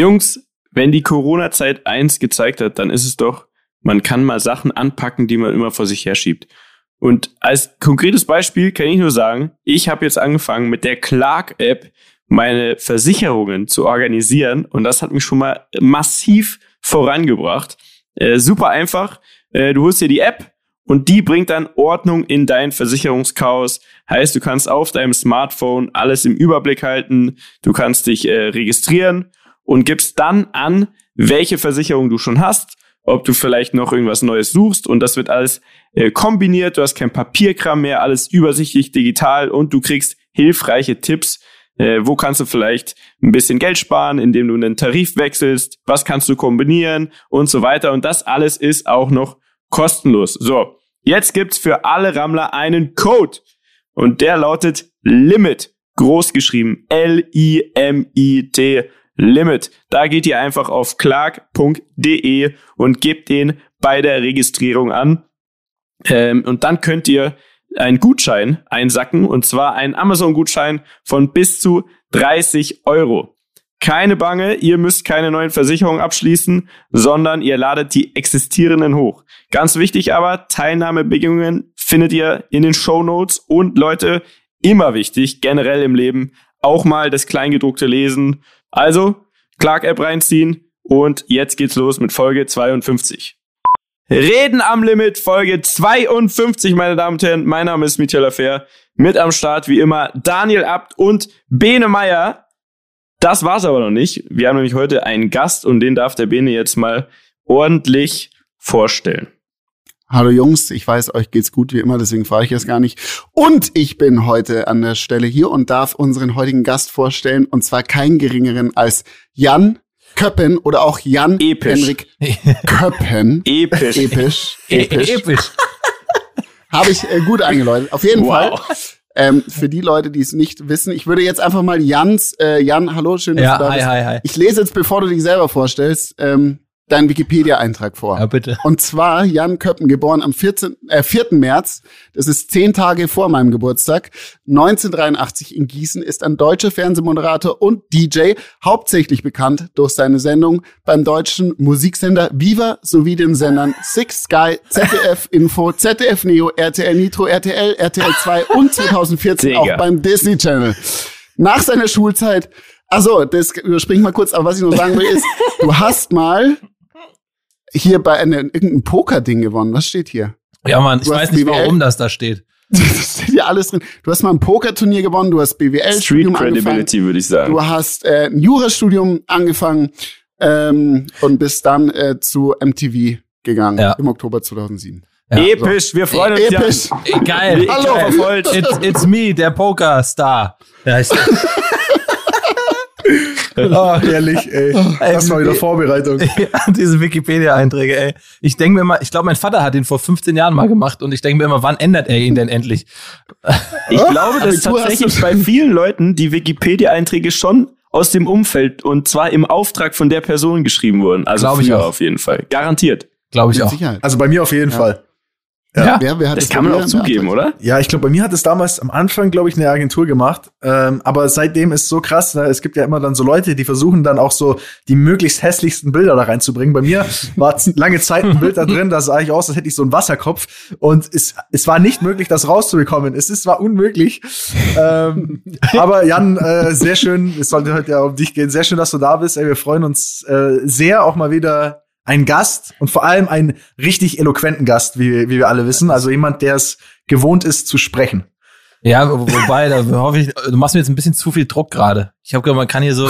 Jungs, wenn die Corona-Zeit eins gezeigt hat, dann ist es doch, man kann mal Sachen anpacken, die man immer vor sich herschiebt. Und als konkretes Beispiel kann ich nur sagen, ich habe jetzt angefangen mit der Clark-App meine Versicherungen zu organisieren und das hat mich schon mal massiv vorangebracht. Äh, super einfach. Äh, du holst dir die App und die bringt dann Ordnung in dein Versicherungschaos. Heißt, du kannst auf deinem Smartphone alles im Überblick halten. Du kannst dich äh, registrieren und gibst dann an, welche Versicherung du schon hast, ob du vielleicht noch irgendwas Neues suchst und das wird alles äh, kombiniert. Du hast kein Papierkram mehr, alles übersichtlich digital und du kriegst hilfreiche Tipps. Äh, wo kannst du vielleicht ein bisschen Geld sparen, indem du einen Tarif wechselst? Was kannst du kombinieren und so weiter? Und das alles ist auch noch kostenlos. So, jetzt gibt's für alle Rammler einen Code und der lautet Limit, groß geschrieben, L-I-M-I-T Limit. Da geht ihr einfach auf clark.de und gebt den bei der Registrierung an. Ähm, und dann könnt ihr einen Gutschein einsacken und zwar einen Amazon-Gutschein von bis zu 30 Euro. Keine Bange, ihr müsst keine neuen Versicherungen abschließen, sondern ihr ladet die existierenden hoch. Ganz wichtig aber, Teilnahmebedingungen findet ihr in den Show Notes und Leute, immer wichtig, generell im Leben, auch mal das Kleingedruckte lesen. Also, Clark-App reinziehen und jetzt geht's los mit Folge 52. Reden am Limit, Folge 52, meine Damen und Herren. Mein Name ist Michael Affair. Mit am Start, wie immer, Daniel Abt und Bene Meyer. Das war's aber noch nicht. Wir haben nämlich heute einen Gast und den darf der Bene jetzt mal ordentlich vorstellen. Hallo Jungs, ich weiß, euch geht's gut wie immer, deswegen frage ich es gar nicht. Und ich bin heute an der Stelle hier und darf unseren heutigen Gast vorstellen, und zwar keinen geringeren als Jan Köppen oder auch Jan Episch. Henrik Köppen. Episch. Episch. Episch. Episch. Habe ich äh, gut eingeläutet. Auf jeden Wow. Fall. Ähm, für die Leute, die es nicht wissen, ich würde jetzt einfach mal Jans, äh, Jan, hallo, schön, dass Ja, du da hi, bist. hi, hi. Ich lese jetzt, bevor du dich selber vorstellst, ähm, deinen Wikipedia-Eintrag vor. Ja, bitte. Und zwar Jan Köppen, geboren am 14, äh, 4. März, das ist zehn Tage vor meinem Geburtstag, 1983 in Gießen, ist ein deutscher Fernsehmoderator und DJ, hauptsächlich bekannt durch seine Sendung beim deutschen Musiksender Viva sowie den Sendern Six Sky, ZDF Info, ZDF Neo, RTL Nitro, RTL, RTL 2 und 2014 Digga. auch beim Disney Channel. Nach seiner Schulzeit, also das überspringe ich mal kurz, aber was ich noch sagen will ist, du hast mal hier bei einem irgendeinem Poker-Ding gewonnen. Was steht hier? Ja, Mann, ich Du weiß nicht, BWL? warum das da steht. Das steht hier alles drin. Du hast mal ein Pokerturnier gewonnen, du hast Street BWL-Studium angefangen, Credibility, würde ich sagen. du hast äh, ein Jurastudium angefangen ähm, und bist dann äh, zu MTV gegangen Ja. im Oktober 2007. Ja, Episch, wir freuen uns. Episch. Ey, geil. Hallo. Geil. It's, it's me, der Poker-Star. Ja, ich, Ah, herrlich, ey. Das war wieder Vorbereitung. ja, diese Wikipedia-Einträge, ey. Ich denke mir immer, ich glaube, mein Vater hat ihn vor 15 Jahren mal gemacht und ich denke mir immer, wann ändert er ihn denn endlich? Ich glaube, dass Abitur tatsächlich bei vielen Leuten die Wikipedia-Einträge schon aus dem Umfeld und zwar im Auftrag von der Person geschrieben wurden. Also Glaube ich auch. auf jeden Fall. Garantiert. Glaube ich Mit auch. Sicherheit. Also bei mir auf jeden Fall. Ja. Wer, wer hat Das kann man auch zugeben, oder? Ja, ich glaube, bei mir hat es damals am Anfang, glaube ich, eine Agentur gemacht. Ähm, aber seitdem ist so krass, ne? es gibt ja immer dann so Leute, die versuchen dann auch so die möglichst hässlichsten Bilder da reinzubringen. Bei mir war lange Zeit ein Bild da drin, da sah ich aus, als hätte ich so einen Wasserkopf. Und es, es war nicht möglich, das rauszubekommen. Es ist zwar unmöglich. ähm, aber Jan, äh, sehr schön, es sollte heute ja um dich gehen. Sehr schön, dass du da bist. Ey, wir freuen uns äh, sehr, auch mal wieder ein Gast und vor allem einen richtig eloquenten Gast, wie, wie wir alle wissen. Also jemand, der es gewohnt ist zu sprechen. Ja, wo- wobei, da hoffe ich, du machst mir jetzt ein bisschen zu viel Druck gerade. Ich habe gehört, man kann hier so,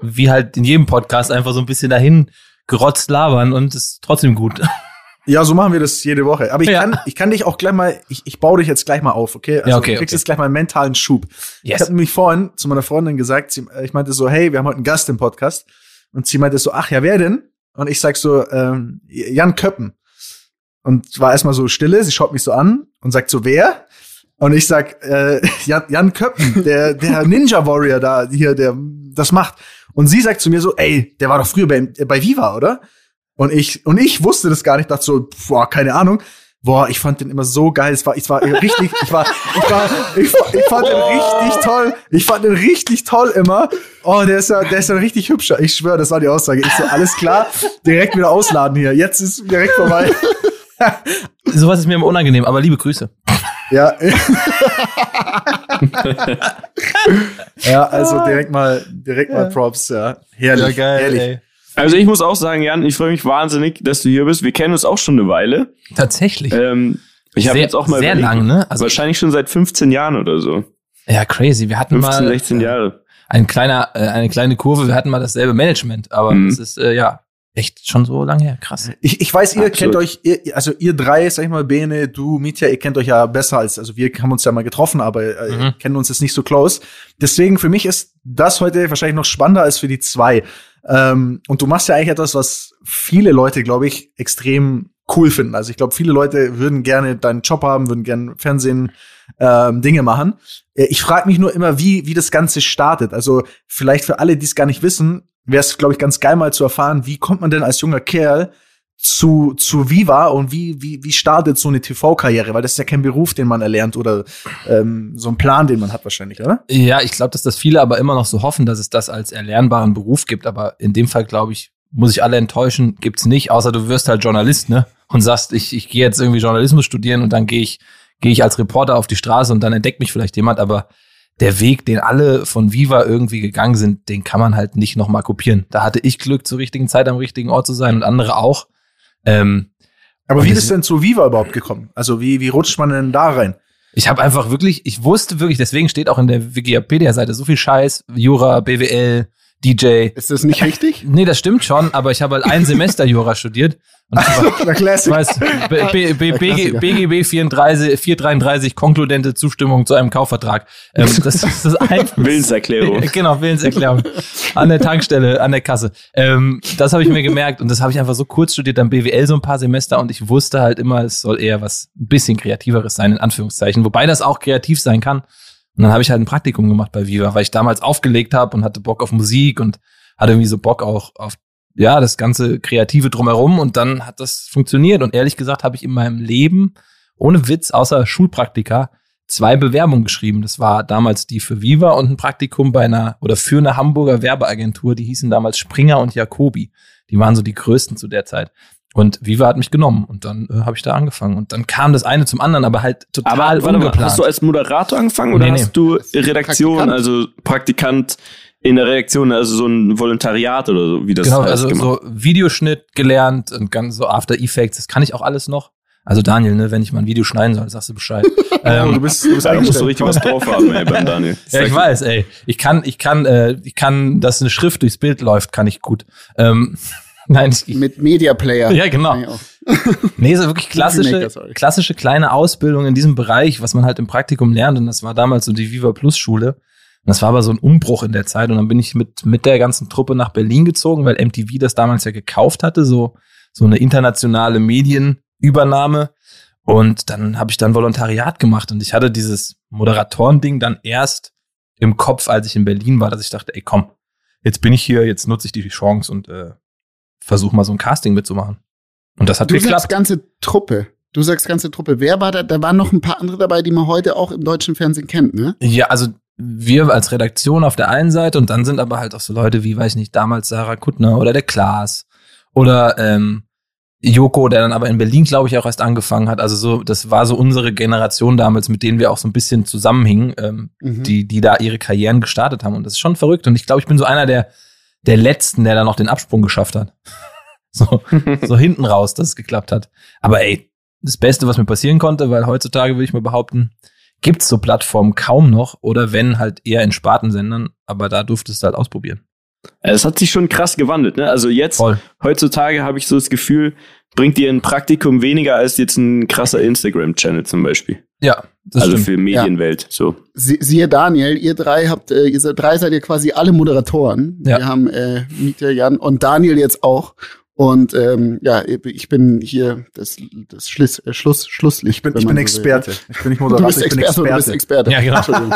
wie halt in jedem Podcast, einfach so ein bisschen dahin gerotzt labern und ist trotzdem gut. Ja, so machen wir das jede Woche. Aber ich, Ja. kann, ich kann dich auch gleich mal, ich, ich baue dich jetzt gleich mal auf, okay? Also Ja, okay, Du kriegst okay. jetzt gleich mal einen mentalen Schub. Ich Yes. habe nämlich vorhin zu meiner Freundin gesagt, sie, ich meinte so, hey, wir haben heute einen Gast im Podcast. Und sie meinte so, ach ja, wer denn? Und ich sag so, ähm, Jan Köppen. Und war erstmal so stille, sie schaut mich so an und sagt so, wer? Und ich sag, äh, Jan, Jan Köppen, der, der Ninja Warrior da, hier, der das macht. Und sie sagt zu mir so, ey, der war doch früher bei, bei Viva, oder? Und ich, und ich wusste das gar nicht, dachte so, boah, keine Ahnung. Boah, ich fand den immer so geil. Es war, ich war richtig, ich war, ich war, ich, ich fand den richtig toll. Ich fand den richtig toll immer. Oh, der ist ja, der ist ja richtig hübscher. Ich schwöre, das war die Aussage. Ich so, alles klar, direkt wieder ausladen hier. Jetzt ist direkt vorbei. Sowas ist mir immer unangenehm, aber liebe Grüße. Ja. ja, also direkt mal, direkt mal Props, ja. Herrlich, herrlich. ey. Also ich muss auch sagen, Jan, ich freue mich wahnsinnig, dass du hier bist. Wir kennen uns auch schon eine Weile. Tatsächlich. Ähm, ich habe Sehr- jetzt auch mal sehr überlegt, lang, ne? Also- wahrscheinlich schon seit 15 Jahren oder so. Ja, crazy. Wir hatten 15, mal 16 Jahre. ein kleiner, äh, eine kleine Kurve. Wir hatten mal dasselbe Management, aber Mhm. das ist äh, ja echt schon so lange her. Krass. Ich, ich weiß, ihr Absolut. kennt euch, ihr, also ihr drei, sag ich mal, Bene, du, Mitya, ihr kennt euch ja besser als, also wir haben uns ja mal getroffen, aber äh, Mhm. kennen uns jetzt nicht so close. Deswegen für mich ist das heute wahrscheinlich noch spannender als für die zwei. Ähm, und du machst ja eigentlich etwas, was viele Leute, glaube ich, extrem cool finden. Also ich glaube, viele Leute würden gerne deinen Job haben, würden gerne Fernsehen ähm, Dinge machen. Äh, Ich frage mich nur immer, wie, wie das Ganze startet. Also vielleicht für alle, die es gar nicht wissen, wäre es, glaube ich, ganz geil mal zu erfahren, wie kommt man denn als junger Kerl zu, zu Viva und wie, wie, wie startet so eine TV-Karriere? Weil das ist ja kein Beruf, den man erlernt oder ähm, so ein Plan, den man hat wahrscheinlich, oder? Ja, ich glaube, dass das viele aber immer noch so hoffen, dass es das als erlernbaren Beruf gibt. Aber in dem Fall, glaube ich, muss ich alle enttäuschen, gibt's nicht, außer du wirst halt Journalist, ne? Und sagst, ich, ich gehe jetzt irgendwie Journalismus studieren und dann gehe ich, gehe ich als Reporter auf die Straße und dann entdeckt mich vielleicht jemand, aber der Weg, den alle von Viva irgendwie gegangen sind, den kann man halt nicht nochmal kopieren. Da hatte ich Glück, zur richtigen Zeit am richtigen Ort zu sein und andere auch. Ähm, Aber wie das- ist denn zu Viva überhaupt gekommen? Also wie, wie rutscht man denn da rein? Ich habe einfach wirklich, ich wusste wirklich, deswegen steht auch in der Wikipedia-Seite so viel Scheiß, Jura, BWL, DJ. Ist das nicht richtig? Nee, das stimmt schon, aber ich habe halt ein Semester Jura studiert. Und ich war, Na, ich Classic. weiß, B, B, B. BGB 34, 433, konkludente Zustimmung zu einem Kaufvertrag. Ähm, das ist das Willenserklärung. Genau, Willenserklärung. An der Tankstelle, an der Kasse. Ähm, das habe ich mir gemerkt und das habe ich einfach so kurz studiert, dann BWL so ein paar Semester und ich wusste halt immer, es soll eher was ein bisschen kreativeres sein, in Anführungszeichen. Wobei das auch kreativ sein kann. Und dann habe ich halt ein Praktikum gemacht bei Viva, weil ich damals aufgelegt habe und hatte Bock auf Musik und hatte irgendwie so Bock auch auf ja, das ganze Kreative drumherum und dann hat das funktioniert. Und ehrlich gesagt habe ich in meinem Leben, ohne Witz, außer Schulpraktika, zwei Bewerbungen geschrieben. Das war damals die für Viva und ein Praktikum bei einer oder für eine Hamburger Werbeagentur, die hießen damals Springer und Jacobi. Die waren so die größten zu der Zeit. Und Viva hat mich genommen und dann äh, habe ich da angefangen. Und dann kam das eine zum anderen, aber halt total Aber warte mal, ungeplant. hast du als Moderator angefangen oder Nee, nee. hast du Redaktion, Praktikant. also Praktikant in der Redaktion, also so ein Volontariat oder so, wie das genau, heißt, also gemacht? so Videoschnitt gelernt und ganz so After Effects, das kann ich auch alles noch. Also Daniel, ne, wenn ich mal ein Video schneiden soll, sagst du Bescheid. Oh, du ähm, bist, du bist Da musst du richtig was drauf haben, ey, beim Daniel. ja, ich weiß, ey. Ich kann, ich kann, äh, ich kann, dass eine Schrift durchs Bild läuft, kann ich gut. Ähm, nein, ich, Mit Media Player. ja genau. Nee, so wirklich klassische, klassische kleine Ausbildung in diesem Bereich, was man halt im Praktikum lernt. Und das war damals so die Viva Plus Schule. Und das war aber so ein Umbruch in der Zeit. Und dann bin ich mit, mit der ganzen Truppe nach Berlin gezogen, weil MTV das damals ja gekauft hatte, so, so eine internationale Medienübernahme. Und dann habe ich dann Volontariat gemacht und ich hatte dieses Moderatoren-Ding dann erst im Kopf, als ich in Berlin war, dass ich dachte, ey, komm, jetzt bin ich hier, jetzt nutze ich die Chance und äh, versuche mal so ein Casting mitzumachen. Und das hat Du geklappt. sagst ganze Truppe. Du sagst ganze Truppe. Wer war da? Da waren noch ein paar andere dabei, die man heute auch im deutschen Fernsehen kennt, ne? Ja, also wir als Redaktion auf der einen Seite und dann sind aber halt auch so Leute wie, weiß ich nicht, damals Sarah Kuttner oder der Klaas oder ähm, Joko, der dann aber in Berlin, glaube ich, auch erst angefangen hat. Also so, das war so unsere Generation damals, mit denen wir auch so ein bisschen zusammenhingen, ähm, Mhm. die, die da ihre Karrieren gestartet haben. Und das ist schon verrückt. Und ich glaube, ich bin so einer der, der Letzten, der da noch den Absprung geschafft hat. so, so hinten raus, dass es geklappt hat. Aber ey, das Beste, was mir passieren konnte, weil heutzutage würde ich mal behaupten, gibt's so Plattformen kaum noch oder wenn halt eher in Spartensendern, aber da durftest du halt ausprobieren. Es hat sich schon krass gewandelt, ne? Also jetzt, Voll. heutzutage habe ich so das Gefühl, bringt dir ein Praktikum weniger als jetzt ein krasser Instagram-Channel zum Beispiel. Ja, das also stimmt. für Medienwelt, so. Sie, siehe Daniel, ihr drei habt, äh, ihr seid, drei seid ihr quasi alle Moderatoren. Ja. Wir haben äh, Mieter, Jan und Daniel jetzt auch. Und ähm, ja, ich bin hier das, das Schluss, äh, Schluss, Schlusslicht. Ich bin, ich bin so will. Experte. Ich bin nicht Du Moderator, bist ich bin Experte, du bist Experte. Experte. Ja, genau. Entschuldigung.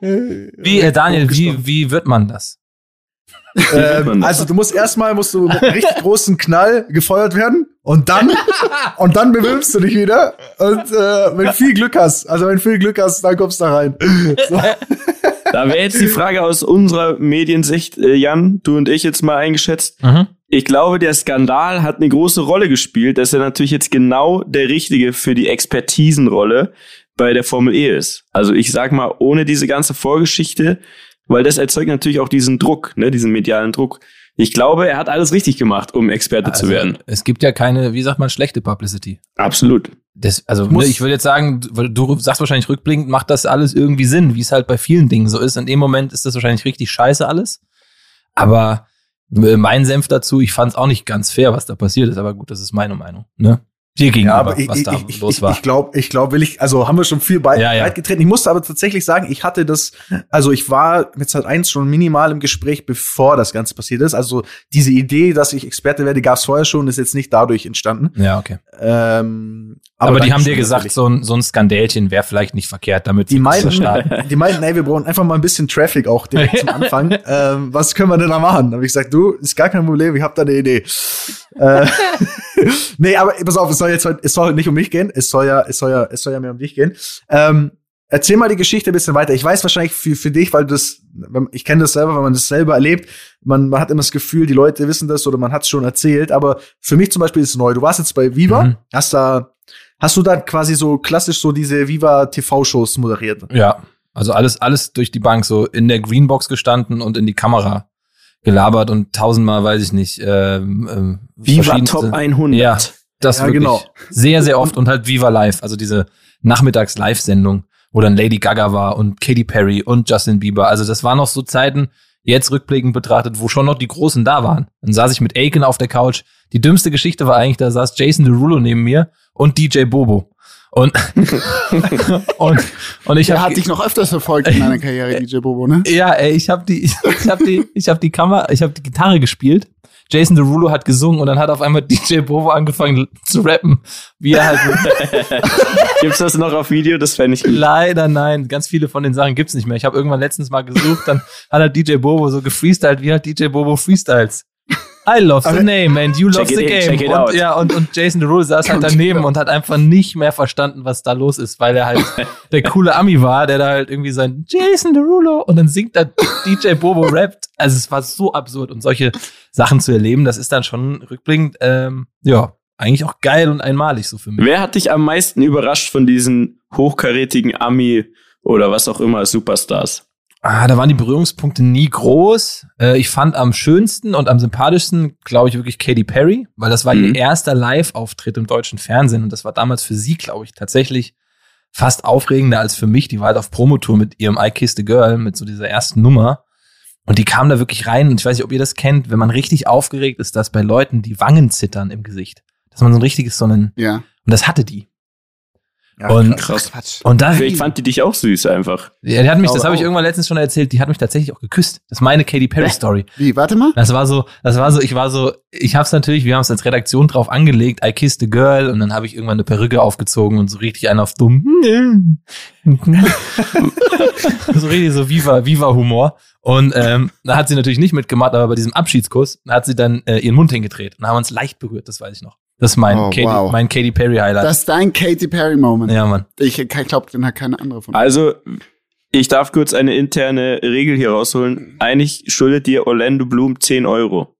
Wie, äh, Daniel, wie, wie wird man das? ähm, also du musst erstmal musst du mit einem richtig großen Knall gefeuert werden und dann und dann bewirbst du dich wieder und äh, wenn du viel Glück hast, also wenn du viel Glück hast, dann kommst du da rein. So. Da wäre jetzt die Frage aus unserer Mediensicht, äh, Jan, du und ich jetzt mal eingeschätzt. Mhm. Ich glaube, der Skandal hat eine große Rolle gespielt, dass er natürlich jetzt genau der Richtige für die Expertisenrolle bei der Formel E ist. Also ich sag mal, ohne diese ganze Vorgeschichte, weil das erzeugt natürlich auch diesen Druck, ne, diesen medialen Druck. Ich glaube, er hat alles richtig gemacht, um Experte zu Also, werden. Es gibt ja keine, wie sagt man, schlechte Publicity. Absolut. Das, also muss- ne, ich würde jetzt sagen, weil du sagst wahrscheinlich rückblickend, macht das alles irgendwie Sinn, wie es halt bei vielen Dingen so ist. In dem Moment ist das wahrscheinlich richtig scheiße alles. Aber äh, mein Senf dazu, ich fand es auch nicht ganz fair, was da passiert ist. Aber gut, das ist meine Meinung. Ne? Dir gegenüber, Ja, aber ich, was ich, da ich, los war. ich glaube, ich glaube, will ich, also haben wir schon viel bei, Ja, ja. getreten. Ich musste aber tatsächlich sagen, ich hatte das, also ich war mit Sat 1 schon minimal im Gespräch, bevor das Ganze passiert ist. Also diese Idee, dass ich Experte werde, gab es vorher schon, ist jetzt nicht dadurch entstanden. ja, okay. Ähm, Aber, die haben dir gesagt, so ein, so ein Skandälchen wäre vielleicht nicht verkehrt, damit Die meinten, starten. die meinten, ey, wir brauchen einfach mal ein bisschen Traffic auch direkt zum Anfang. Ähm, was können wir denn da machen? Da habe ich gesagt, du, ist gar kein Problem, ich habe da eine Idee. äh, nee, aber pass auf, es soll jetzt es soll nicht um mich gehen, es soll ja, es soll ja, es soll ja mehr um dich gehen. Ähm, erzähl mal die Geschichte ein bisschen weiter. Ich weiß wahrscheinlich für, für dich, weil das, wenn- ich kenne das selber, wenn man das selber erlebt, man, man hat immer das Gefühl, die Leute wissen das oder man hat es schon erzählt, aber für mich zum Beispiel ist es neu. Du warst jetzt bei Viva, Mhm. hast da, hast du da quasi so klassisch so diese Viva TV-Shows moderiert? Ja, also alles, alles durch die Bank, so in der Greenbox gestanden und in die Kamera gelabert und tausendmal, weiß ich nicht, ähm, ähm, Viva Top 100. Ja, das Ja, wirklich genau. sehr, sehr oft und halt Viva Live, also diese Nachmittags-Live-Sendung, wo dann Lady Gaga war und Katy Perry und Justin Bieber. Also das waren noch so Zeiten, jetzt rückblickend betrachtet, wo schon noch die Großen da waren. Dann saß ich mit Aiken auf der Couch. Die dümmste Geschichte war eigentlich, da saß Jason Derulo neben mir und DJ Bobo. Und, und, und ich Der hab hat dich noch öfters verfolgt in deiner Karriere, DJ Bobo, ne? ja, ey, ich habe die, ich, ich habe die, ich habe die Kamera, ich habe die Gitarre gespielt. Jason Derulo hat gesungen und dann hat auf einmal DJ Bobo angefangen zu rappen, wie er halt Gibt's das noch auf Video? Das fände ich gut. leider nein, ganz viele von den Sachen gibt's nicht mehr. Ich habe irgendwann letztens mal gesucht, dann hat halt DJ Bobo so gefreestylt, wie halt DJ Bobo freestyles. I love the name and you love the in, game. check it und, out. ja, und, und Jason Derulo saß halt daneben und hat einfach nicht mehr verstanden, was da los ist, weil er halt der coole Ami war, der da halt irgendwie sein Jason Derulo und dann singt da DJ Bobo rappt. Also es war so absurd und solche Sachen zu erleben, das ist dann schon rückblickend, ähm, ja, eigentlich auch geil und einmalig so für mich. Wer hat dich am meisten überrascht von diesen hochkarätigen Ami oder was auch immer Superstars? Ah, da waren die Berührungspunkte nie groß. Äh, ich fand am schönsten und am sympathischsten, glaube ich, wirklich Katy Perry, weil das war Mhm. ihr erster Live-Auftritt im deutschen Fernsehen und das war damals für sie, glaube ich, tatsächlich fast aufregender als für mich. Die war halt auf Promotour mit ihrem I Kissed a Girl, mit so dieser ersten Nummer. Und die kam da wirklich rein und ich weiß nicht, ob ihr das kennt, wenn man richtig aufgeregt ist, dass bei Leuten die Wangen zittern im Gesicht. Dass man so ein richtiges, so einen, Ja. und das hatte die. Ja, Und- Krass. Quatsch. Und da, Vielleicht fand die dich auch süß einfach. ja, die hat mich, das habe ich irgendwann letztens schon erzählt, die hat mich tatsächlich auch geküsst. Das ist meine Katy Perry Story. Wie, warte mal? Das war so, das war so, ich war so, ich hab's natürlich, wir haben es als Redaktion drauf angelegt, I kissed a girl und dann habe ich irgendwann eine Perücke aufgezogen und so richtig einen auf dumm. so richtig so Viva, Viva Humor. Und ähm, da hat sie natürlich nicht mitgemacht, aber bei diesem Abschiedskuss hat sie dann äh, ihren Mund hingedreht und haben uns leicht berührt, das weiß ich noch. Das ist mein, Oh, Katy, wow. mein Katy Perry Highlight. Das ist dein Katy Perry-Moment. ja, Mann. Ich, ich glaube, den hat keine andere von. Also, ich darf kurz eine interne Regel hier rausholen. Eigentlich schuldet dir Orlando Bloom 10 Euro.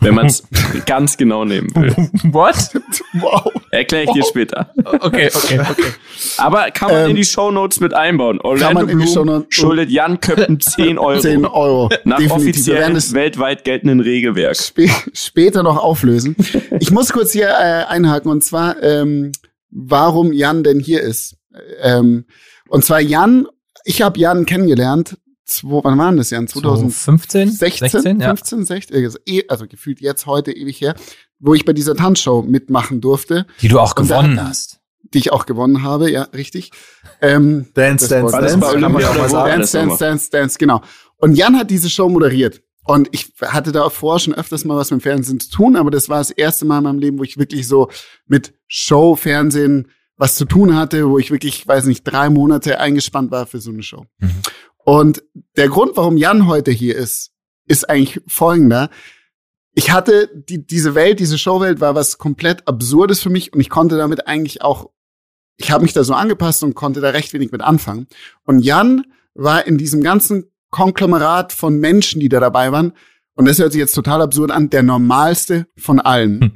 Wenn man es ganz genau nehmen will. What? Wow. Erkläre ich dir später. Okay, okay, okay. Aber kann man Ähm, in die Shownotes mit einbauen. Orlando man in die Bloom Shownotes- schuldet Jan Köppen 10 Euro. 10 Euro. Nach Definitiv. Offiziell weltweit geltenden Regelwerk. spä später noch auflösen. Ich muss kurz hier äh, einhaken und zwar, ähm, warum Jan denn hier ist. Ähm, und zwar Jan, ich habe Jan kennengelernt. Zwei, wann waren das, Jan? 2016, 2015? 16, ja. 15, 16, also, eh- also gefühlt jetzt heute ewig her, wo ich bei dieser Tanzshow mitmachen durfte, Die du auch Und gewonnen hast. die ich auch gewonnen habe, ja, richtig. Ähm, Dance, Dance, Dance. Dance, das Dance, nochmal. Dance, Dance, genau. Und Jan hat diese Show moderiert. Und ich hatte da vorher schon öfters mal was mit dem Fernsehen zu tun, aber das war das erste Mal in meinem Leben, wo ich wirklich so mit Show, Fernsehen was zu tun hatte, wo ich wirklich, weiß nicht, drei Monate eingespannt war für so eine Show. Mhm. Und der Grund, warum Jan heute hier ist, ist eigentlich folgender. Ich hatte die, diese Welt, diese Showwelt war was komplett Absurdes für mich und ich konnte damit eigentlich auch, ich habe mich da so angepasst und konnte da recht wenig mit anfangen. Und Jan war in diesem ganzen Konglomerat von Menschen, die da dabei waren, und das hört sich jetzt total absurd an, der normalste von allen. Hm.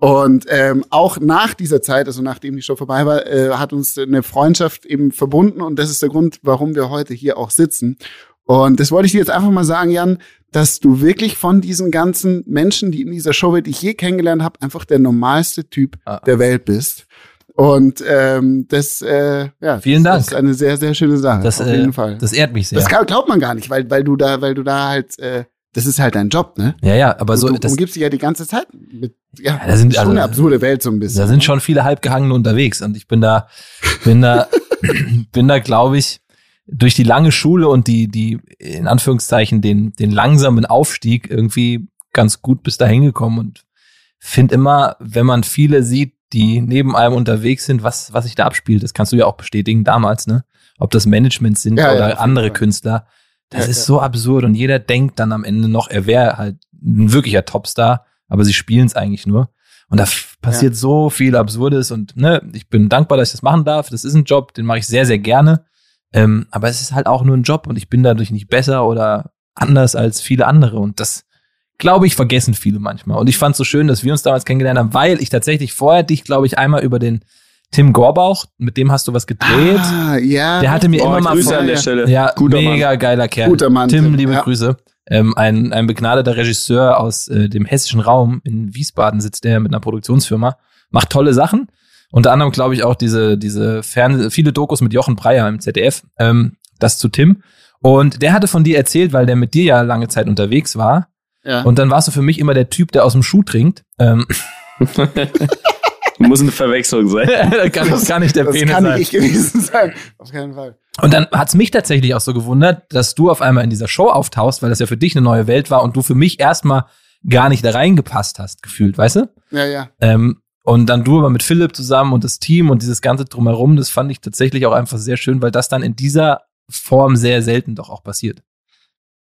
Und ähm, auch nach dieser Zeit, also nachdem die Show vorbei war, äh, hat uns eine Freundschaft eben verbunden und das ist der Grund, warum wir heute hier auch sitzen. Und das wollte ich dir jetzt einfach mal sagen, Jan, dass du wirklich von diesen ganzen Menschen, die in dieser Show, die ich je kennengelernt habe, einfach der normalste Typ ah. der Welt bist. Und ähm, das, äh, ja, vielen Dank. Das ist eine sehr, sehr schöne Sache. Das, auf jeden äh, Fall. Das ehrt mich sehr. Das glaubt man gar nicht, weil, weil du da, weil du da halt äh, das ist halt dein Job, ne? Ja, ja, aber so. Du, du umgibst dich ja die ganze Zeit mit, ja, ja da sind, schon also, eine absurde Welt so ein bisschen. Da sind ne? schon viele Halbgehangene unterwegs und ich bin da, bin da, bin da, glaube ich, durch die lange Schule und die, die, in Anführungszeichen, den, den langsamen Aufstieg irgendwie ganz gut bis dahin gekommen und finde immer, wenn man viele sieht, die neben einem unterwegs sind, was, was sich da abspielt, das kannst du ja auch bestätigen damals, ne? Ob das Management sind ja, oder ja, andere. Künstler das ja, ist so absurd und jeder denkt dann am Ende noch, er wäre halt ein wirklicher Topstar, aber sie spielen es eigentlich nur. Und da passiert ja. so viel Absurdes und ne, ich bin dankbar, dass ich das machen darf. Das ist ein Job, den mache ich sehr, sehr gerne. Ähm, aber es ist halt auch nur ein Job und ich bin dadurch nicht besser oder anders als viele andere. Und das, glaube ich, vergessen viele manchmal. Und ich fand es so schön, dass wir uns damals kennengelernt haben, weil ich tatsächlich vorher dich, glaube ich, einmal über den Tim Gorbauch, mit dem hast du was gedreht. Ah, ja. Der hatte mir oh, immer mal Grüße an der Stelle. Ja, Guter mega Mann. geiler Kerl. Guter Mann. Tim, liebe ja. Grüße. Ähm, ein, ein begnadeter Regisseur aus äh, dem hessischen Raum in Wiesbaden sitzt der mit einer Produktionsfirma, macht tolle Sachen. Unter anderem glaube ich auch diese diese Fern viele Dokus mit Jochen Breyer im ZDF. Ähm, das zu Tim. Und der hatte von dir erzählt, weil der mit dir ja lange Zeit unterwegs war. Ja. Und dann warst du für mich immer der Typ, der aus dem Schuh trinkt. Ähm, Muss eine Verwechslung sein. das kann, das kann nicht der das Penis kann sein. nicht ich gewesen sein. Auf keinen Fall. Und dann hat's mich tatsächlich auch so gewundert, dass du auf einmal in dieser Show auftauchst, weil das ja für dich eine neue Welt war und du für mich erstmal gar nicht da reingepasst hast, gefühlt, weißt du? Ja, ja. Ähm, und dann du aber mit Philipp zusammen und das Team und dieses ganze drumherum, das fand ich tatsächlich auch einfach sehr schön, weil das dann in dieser Form sehr selten doch auch passiert.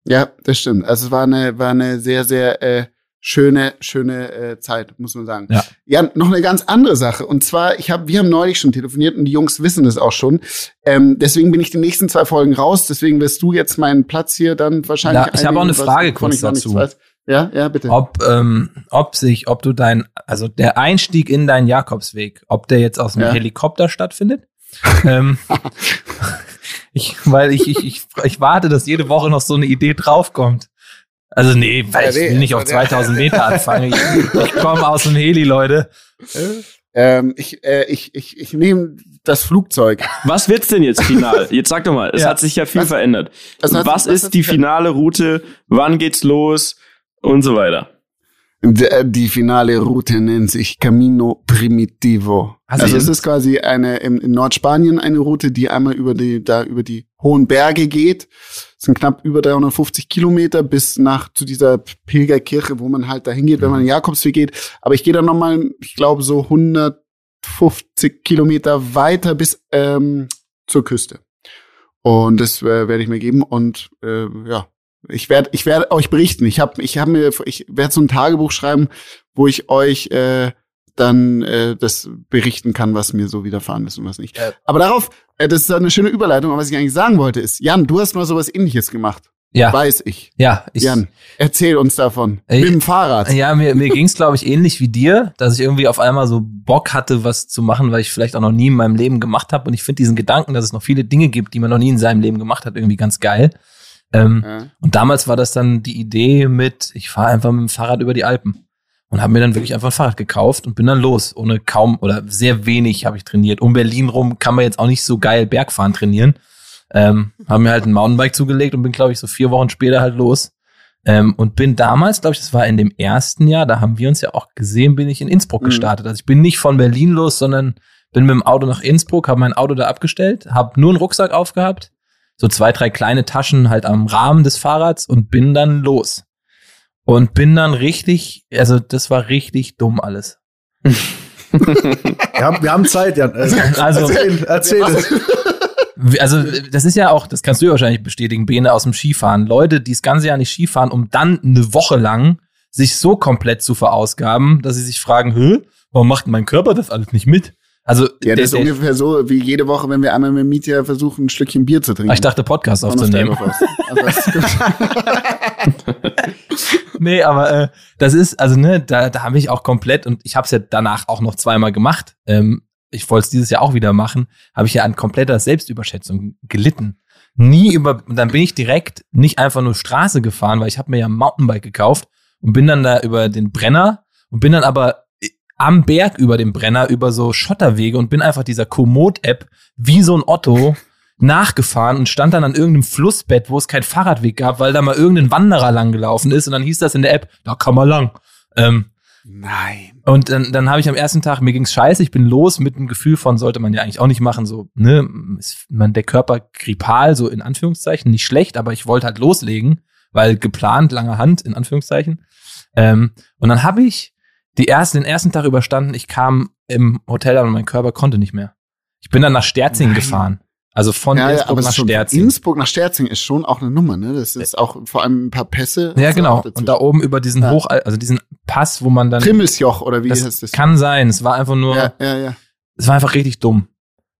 Ja, das stimmt. Also es war eine, war eine sehr, sehr äh, schöne, schöne äh, Zeit, muss man sagen. Ja. ja, noch eine ganz andere Sache. Und zwar, ich habe, wir haben neulich schon telefoniert und die Jungs wissen das auch schon. Ähm, deswegen bin ich die nächsten zwei Folgen raus. Deswegen wirst du jetzt meinen Platz hier dann wahrscheinlich. Ja, ich habe auch eine Frage kurz dazu. Ja, ja, bitte. Ob, ähm, ob sich, ob du dein, also der Einstieg in deinen Jakobsweg, ob der jetzt aus dem ja. Helikopter stattfindet? ähm, ich, weil ich, ich, ich, ich warte, dass jede Woche noch so eine Idee draufkommt. Also nee, weil ich will nicht auf 2000 Meter anfangen. Ich, ich komme aus dem Heli, Leute. Ähm, ich äh, ich, ich, ich nehme das Flugzeug. Was wird's denn jetzt final? Jetzt sag doch mal, es ja. hat sich ja viel was, verändert. Was, was, was ist die finale Route? Wann geht's los? Und so weiter. Äh, die finale Route nennt sich Camino Primitivo. Also, also es ist quasi eine in, in Nordspanien eine Route, die einmal über die da über die hohen Berge geht. Sind knapp über 350 Kilometer bis nach zu dieser Pilgerkirche, wo man halt dahin geht, wenn man den Jakobsweg geht. Aber ich gehe dann noch mal, ich glaube so 150 Kilometer weiter bis ähm, zur Küste. Und das äh, werde ich mir geben und äh, ja, ich werde ich werde euch berichten. Ich habe ich habe mir ich werde so ein Tagebuch schreiben, wo ich euch äh, dann äh, das berichten kann, was mir so widerfahren ist und was nicht. Äh, aber darauf, äh, das ist eine schöne Überleitung, aber was ich eigentlich sagen wollte ist, Jan, du hast mal sowas ähnliches gemacht. Ja. Weiß ich. Ja. Ich, Jan, erzähl uns davon. Äh, mit dem Fahrrad. Ja, mir, mir ging's glaube ich, ähnlich wie dir, dass ich irgendwie auf einmal so Bock hatte, was zu machen, weil ich vielleicht auch noch nie in meinem Leben gemacht habe. Und ich finde diesen Gedanken, dass es noch viele Dinge gibt, die man noch nie in seinem Leben gemacht hat, irgendwie ganz geil. Ähm, ja. Und damals war das dann die Idee mit, ich fahre einfach mit dem Fahrrad über die Alpen. Und habe mir dann wirklich einfach ein Fahrrad gekauft und bin dann los. Ohne kaum oder sehr wenig habe ich trainiert. Um Berlin rum kann man jetzt auch nicht so geil Bergfahren trainieren. Ähm, habe mir halt ein Mountainbike zugelegt und bin, glaube ich, so vier Wochen später halt los. Ähm, und bin damals, glaube ich, das war in dem ersten Jahr, da haben wir uns ja auch gesehen, bin ich in Innsbruck mhm. gestartet. Also ich bin nicht von Berlin los, sondern bin mit dem Auto nach Innsbruck, habe mein Auto da abgestellt, habe nur einen Rucksack aufgehabt, so zwei, drei kleine Taschen halt am Rahmen des Fahrrads und bin dann los. Und bin dann richtig, also das war richtig dumm alles. wir, haben, wir haben Zeit, Jan. Also, erzähl, erzähl es. Also, das ist ja auch, das kannst du ja wahrscheinlich bestätigen, Bene aus dem Skifahren. Leute, die das ganze Jahr nicht Skifahren, um dann eine Woche lang sich so komplett zu verausgaben, dass sie sich fragen, Hö, warum macht mein Körper das alles nicht mit? Also, Ja, der, das ist der, ungefähr so wie jede Woche, wenn wir einmal mit Mietja versuchen, ein Stückchen Bier zu trinken. Ah, ich dachte, Podcast aufzunehmen. Also, ist. Nee, aber äh, das ist, also ne, da, da habe ich auch komplett, und ich habe es ja danach auch noch zweimal gemacht, ähm, ich wollte es dieses Jahr auch wieder machen, habe ich ja an kompletter Selbstüberschätzung gelitten. Nie über, und dann bin ich direkt nicht einfach nur Straße gefahren, weil ich habe mir ja ein Mountainbike gekauft und bin dann da über den Brenner und bin dann aber am Berg über den Brenner über so Schotterwege und bin einfach dieser Komoot-App wie so ein Otto nachgefahren und stand dann an irgendeinem Flussbett, wo es keinen Fahrradweg gab, weil da mal irgendein Wanderer lang gelaufen ist und dann hieß das in der App, da kann man lang. Ähm, Nein. und dann, dann habe ich am ersten Tag, mir ging's scheiße, ich bin los mit dem Gefühl von, sollte man ja eigentlich auch nicht machen, so, ne, ist man der Körper grippal, so in Anführungszeichen, nicht schlecht, aber ich wollte halt loslegen, weil geplant, lange Hand, in Anführungszeichen. Ähm, und dann habe ich die ersten, den ersten Tag überstanden, ich kam im Hotel an und mein Körper konnte nicht mehr. Ich bin dann nach Sterzing Nein. gefahren. Also von Ja, ja, Innsbruck es nach Sterzing. Innsbruck nach Sterzing ist schon auch eine Nummer, ne? Das ist auch vor allem ein paar Pässe. Ja, genau. Und da oben über diesen Ja. Hoch, also diesen Pass, wo man dann. Trimmelsjoch oder wie das, heißt das? kann sein. Es war einfach nur, ja, ja, ja. es war einfach richtig dumm.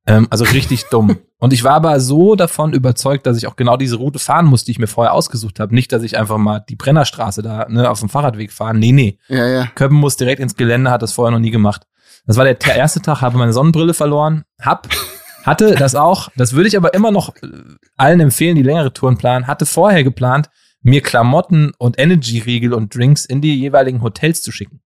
Ähm, also richtig dumm. Und ich war aber so davon überzeugt, dass ich auch genau diese Route fahren muss, die ich mir vorher ausgesucht habe. Nicht, dass ich einfach mal die Brennerstraße da ne, auf dem Fahrradweg fahre. Nee, nee. Ja, ja. Köppen muss direkt ins Gelände, hat das vorher noch nie gemacht. Das war der erste Tag, habe meine Sonnenbrille verloren, hab, hatte das auch, das würde ich aber immer noch äh, allen empfehlen, die längere Touren planen, hatte vorher geplant, mir Klamotten und Energy-Riegel und Drinks in die jeweiligen Hotels zu schicken.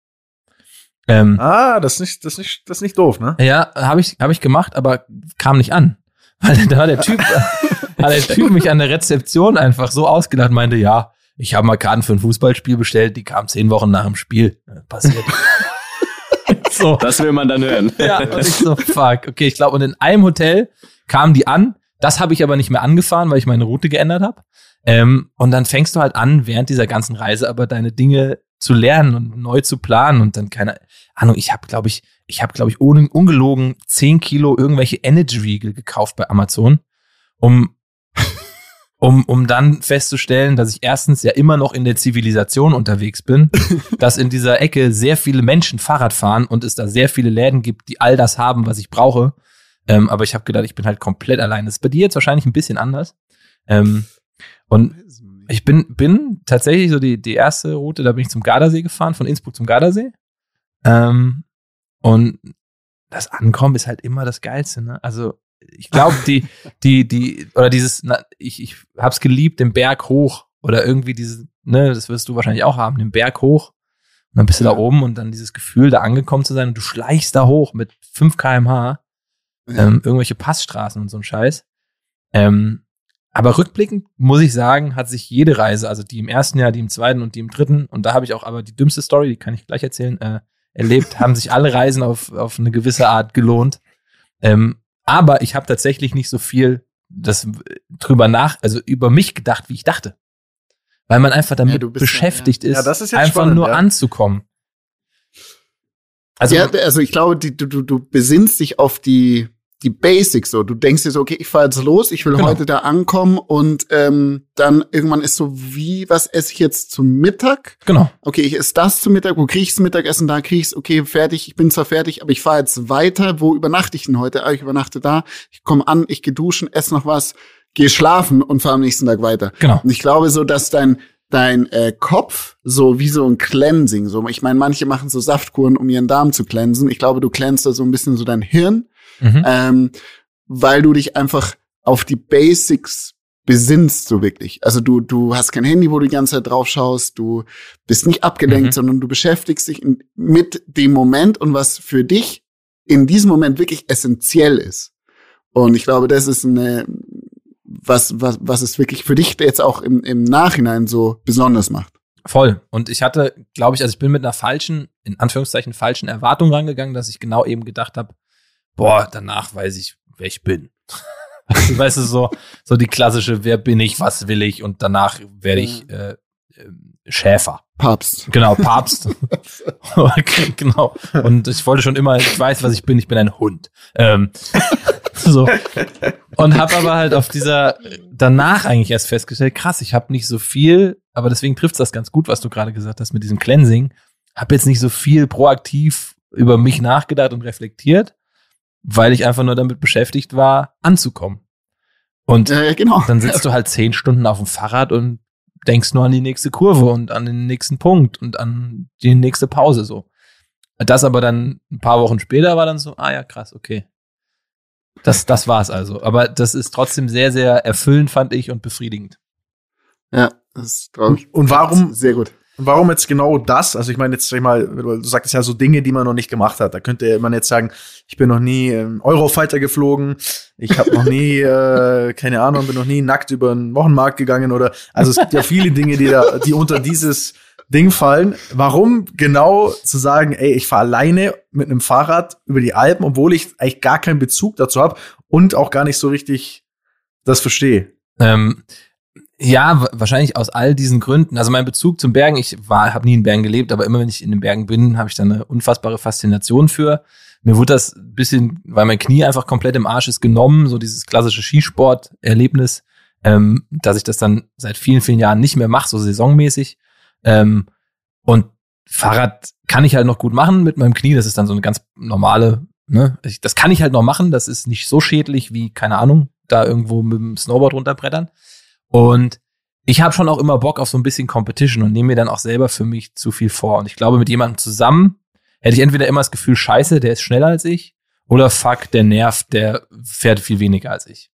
Ähm, Ah, das ist nicht, das ist nicht, das ist nicht doof, ne? ja, habe ich, hab ich gemacht, aber kam nicht an. Weil da hat der Typ, hat der Typ mich an der Rezeption einfach so ausgelacht, meinte, ja, ich habe mal Karten für ein Fußballspiel bestellt, die kamen zehn Wochen nach dem Spiel. Passiert. so. Das will man dann hören. Ja, und ich so, fuck. Okay, ich glaube, und in einem Hotel kamen die an. Das habe ich aber nicht mehr angefahren, weil ich meine Route geändert habe. Ähm, und dann fängst du halt an, während dieser ganzen Reise aber deine Dinge zu lernen und neu zu planen und dann keine Ahnung, ich habe, glaube ich, ich habe, glaube ich, ohne ungelogen 10 Kilo irgendwelche Energy Riegel gekauft bei Amazon, um, um, um dann festzustellen, dass ich erstens ja immer noch in der Zivilisation unterwegs bin, dass in dieser Ecke sehr viele Menschen Fahrrad fahren und es da sehr viele Läden gibt, die all das haben, was ich brauche. Ähm, aber ich habe gedacht, ich bin halt komplett allein. Das ist bei dir jetzt wahrscheinlich ein bisschen anders. Ähm, und ich bin, bin tatsächlich so die, die erste Route, da bin ich zum Gardasee gefahren, von Innsbruck zum Gardasee. Ähm, und das Ankommen ist halt immer das Geilste, ne? Also ich glaube, die, die, die, oder dieses, na, ich, ich hab's geliebt, den Berg hoch oder irgendwie dieses, ne, das wirst du wahrscheinlich auch haben, den Berg hoch. Und dann bist du da oben und dann dieses Gefühl, da angekommen zu sein und du schleichst da hoch mit 5 kmh, Ja. ähm, irgendwelche Passstraßen und so ein Scheiß. Ähm, aber rückblickend muss ich sagen, hat sich jede Reise, also die im ersten Jahr, die im zweiten und die im dritten, und da habe ich auch aber die dümmste Story, die kann ich gleich erzählen, äh, erlebt, haben sich alle Reisen auf, auf eine gewisse Art gelohnt. Ähm, aber ich habe tatsächlich nicht so viel das äh, drüber nach, also über mich gedacht, wie ich dachte. Weil man einfach damit Ja, beschäftigt ja. ist, Ja, das ist jetzt einfach spannend, nur anzukommen. Also also ich glaube, die, du, du besinnst dich auf die, die Basics so. Du denkst dir so, okay, ich fahre jetzt los, ich will Genau. heute da ankommen und ähm, dann irgendwann ist so, wie, was esse ich jetzt zum Mittag? genau. Okay, ich esse das zum Mittag, wo krieg ich's Mittagessen, da krieg ich's, okay, fertig, ich bin zwar fertig, aber ich fahre jetzt weiter, wo übernachte ich denn heute? Ah, ich übernachte da, ich komme an, ich geh duschen, esse noch was, gehe schlafen und fahre am nächsten Tag weiter. Genau. Und ich glaube so, dass dein dein äh, Kopf so wie so ein Cleansing, so ich meine, manche machen so Saftkuren, um ihren Darm zu cleansen. Ich glaube, du cleanst da so ein bisschen so dein Hirn, Mhm. ähm, weil du dich einfach auf die Basics besinnst so wirklich. Also du du hast kein Handy, wo du die ganze Zeit drauf schaust, du bist nicht abgelenkt, Mhm. sondern du beschäftigst dich mit dem Moment und was für dich in diesem Moment wirklich essentiell ist. Und ich glaube, das ist eine was, was, was es wirklich für dich jetzt auch im, im Nachhinein so besonders macht. Voll. Und ich hatte, glaube ich, also ich bin mit einer falschen, in Anführungszeichen falschen Erwartung rangegangen, dass ich genau eben gedacht habe, boah, danach weiß ich, wer ich bin. Weißt du, so, so die klassische, wer bin ich, was will ich und danach werde ich äh, ähm, Schäfer. Papst. Genau, Papst. genau. Und ich wollte schon immer, ich weiß, was ich bin, ich bin ein Hund. Ähm, So. Und habe aber halt auf dieser, danach eigentlich erst festgestellt, krass, ich habe nicht so viel, aber deswegen trifft das ganz gut, was du gerade gesagt hast mit diesem Cleansing. Habe jetzt nicht so viel proaktiv über mich nachgedacht und reflektiert, weil ich einfach nur damit beschäftigt war, anzukommen. Und Äh, genau. dann sitzt du halt zehn Stunden auf dem Fahrrad und denkst nur an die nächste Kurve und an den nächsten Punkt und an die nächste Pause so. Das aber dann ein paar Wochen später war dann so, ah ja, krass, okay. Das, das war's also. Aber das ist trotzdem sehr, sehr erfüllend, fand ich, und befriedigend. Ja, das ist, glaub ich, Und warum, sehr gut. Warum jetzt genau das? Also ich meine jetzt sag ich mal, du sagtest ja so Dinge, die man noch nicht gemacht hat. Da könnte man jetzt sagen, ich bin noch nie ähm, Eurofighter geflogen, ich habe noch nie, äh, keine Ahnung, bin noch nie nackt über einen Wochenmarkt gegangen oder also es gibt ja viele Dinge, die da, die unter dieses Ding fallen. Warum genau zu sagen, ey, ich fahre alleine mit einem Fahrrad über die Alpen, obwohl ich eigentlich gar keinen Bezug dazu habe und auch gar nicht so richtig das verstehe. Ähm, ja, wa- wahrscheinlich aus all diesen Gründen. Also mein Bezug zum Bergen, ich war, habe nie in Bergen gelebt, aber immer wenn ich in den Bergen bin, habe ich da eine unfassbare Faszination für. Mir wurde das ein bisschen, weil mein Knie einfach komplett im Arsch ist, genommen, so dieses klassische Skisport-Erlebnis, ähm, dass ich das dann seit vielen, vielen Jahren nicht mehr mache, so saisonmäßig. Ähm, und Fahrrad kann ich halt noch gut machen mit meinem Knie. Das ist dann so eine ganz normale, ne? Das kann ich halt noch machen. Das ist nicht so schädlich wie, keine Ahnung, da irgendwo mit dem Snowboard runterbrettern. Und ich habe schon auch immer Bock auf so ein bisschen Competition und nehme mir dann auch selber für mich zu viel vor. Und ich glaube, mit jemandem zusammen hätte ich entweder immer das Gefühl, scheiße, der ist schneller als ich, oder fuck, der nervt, der fährt viel weniger als ich.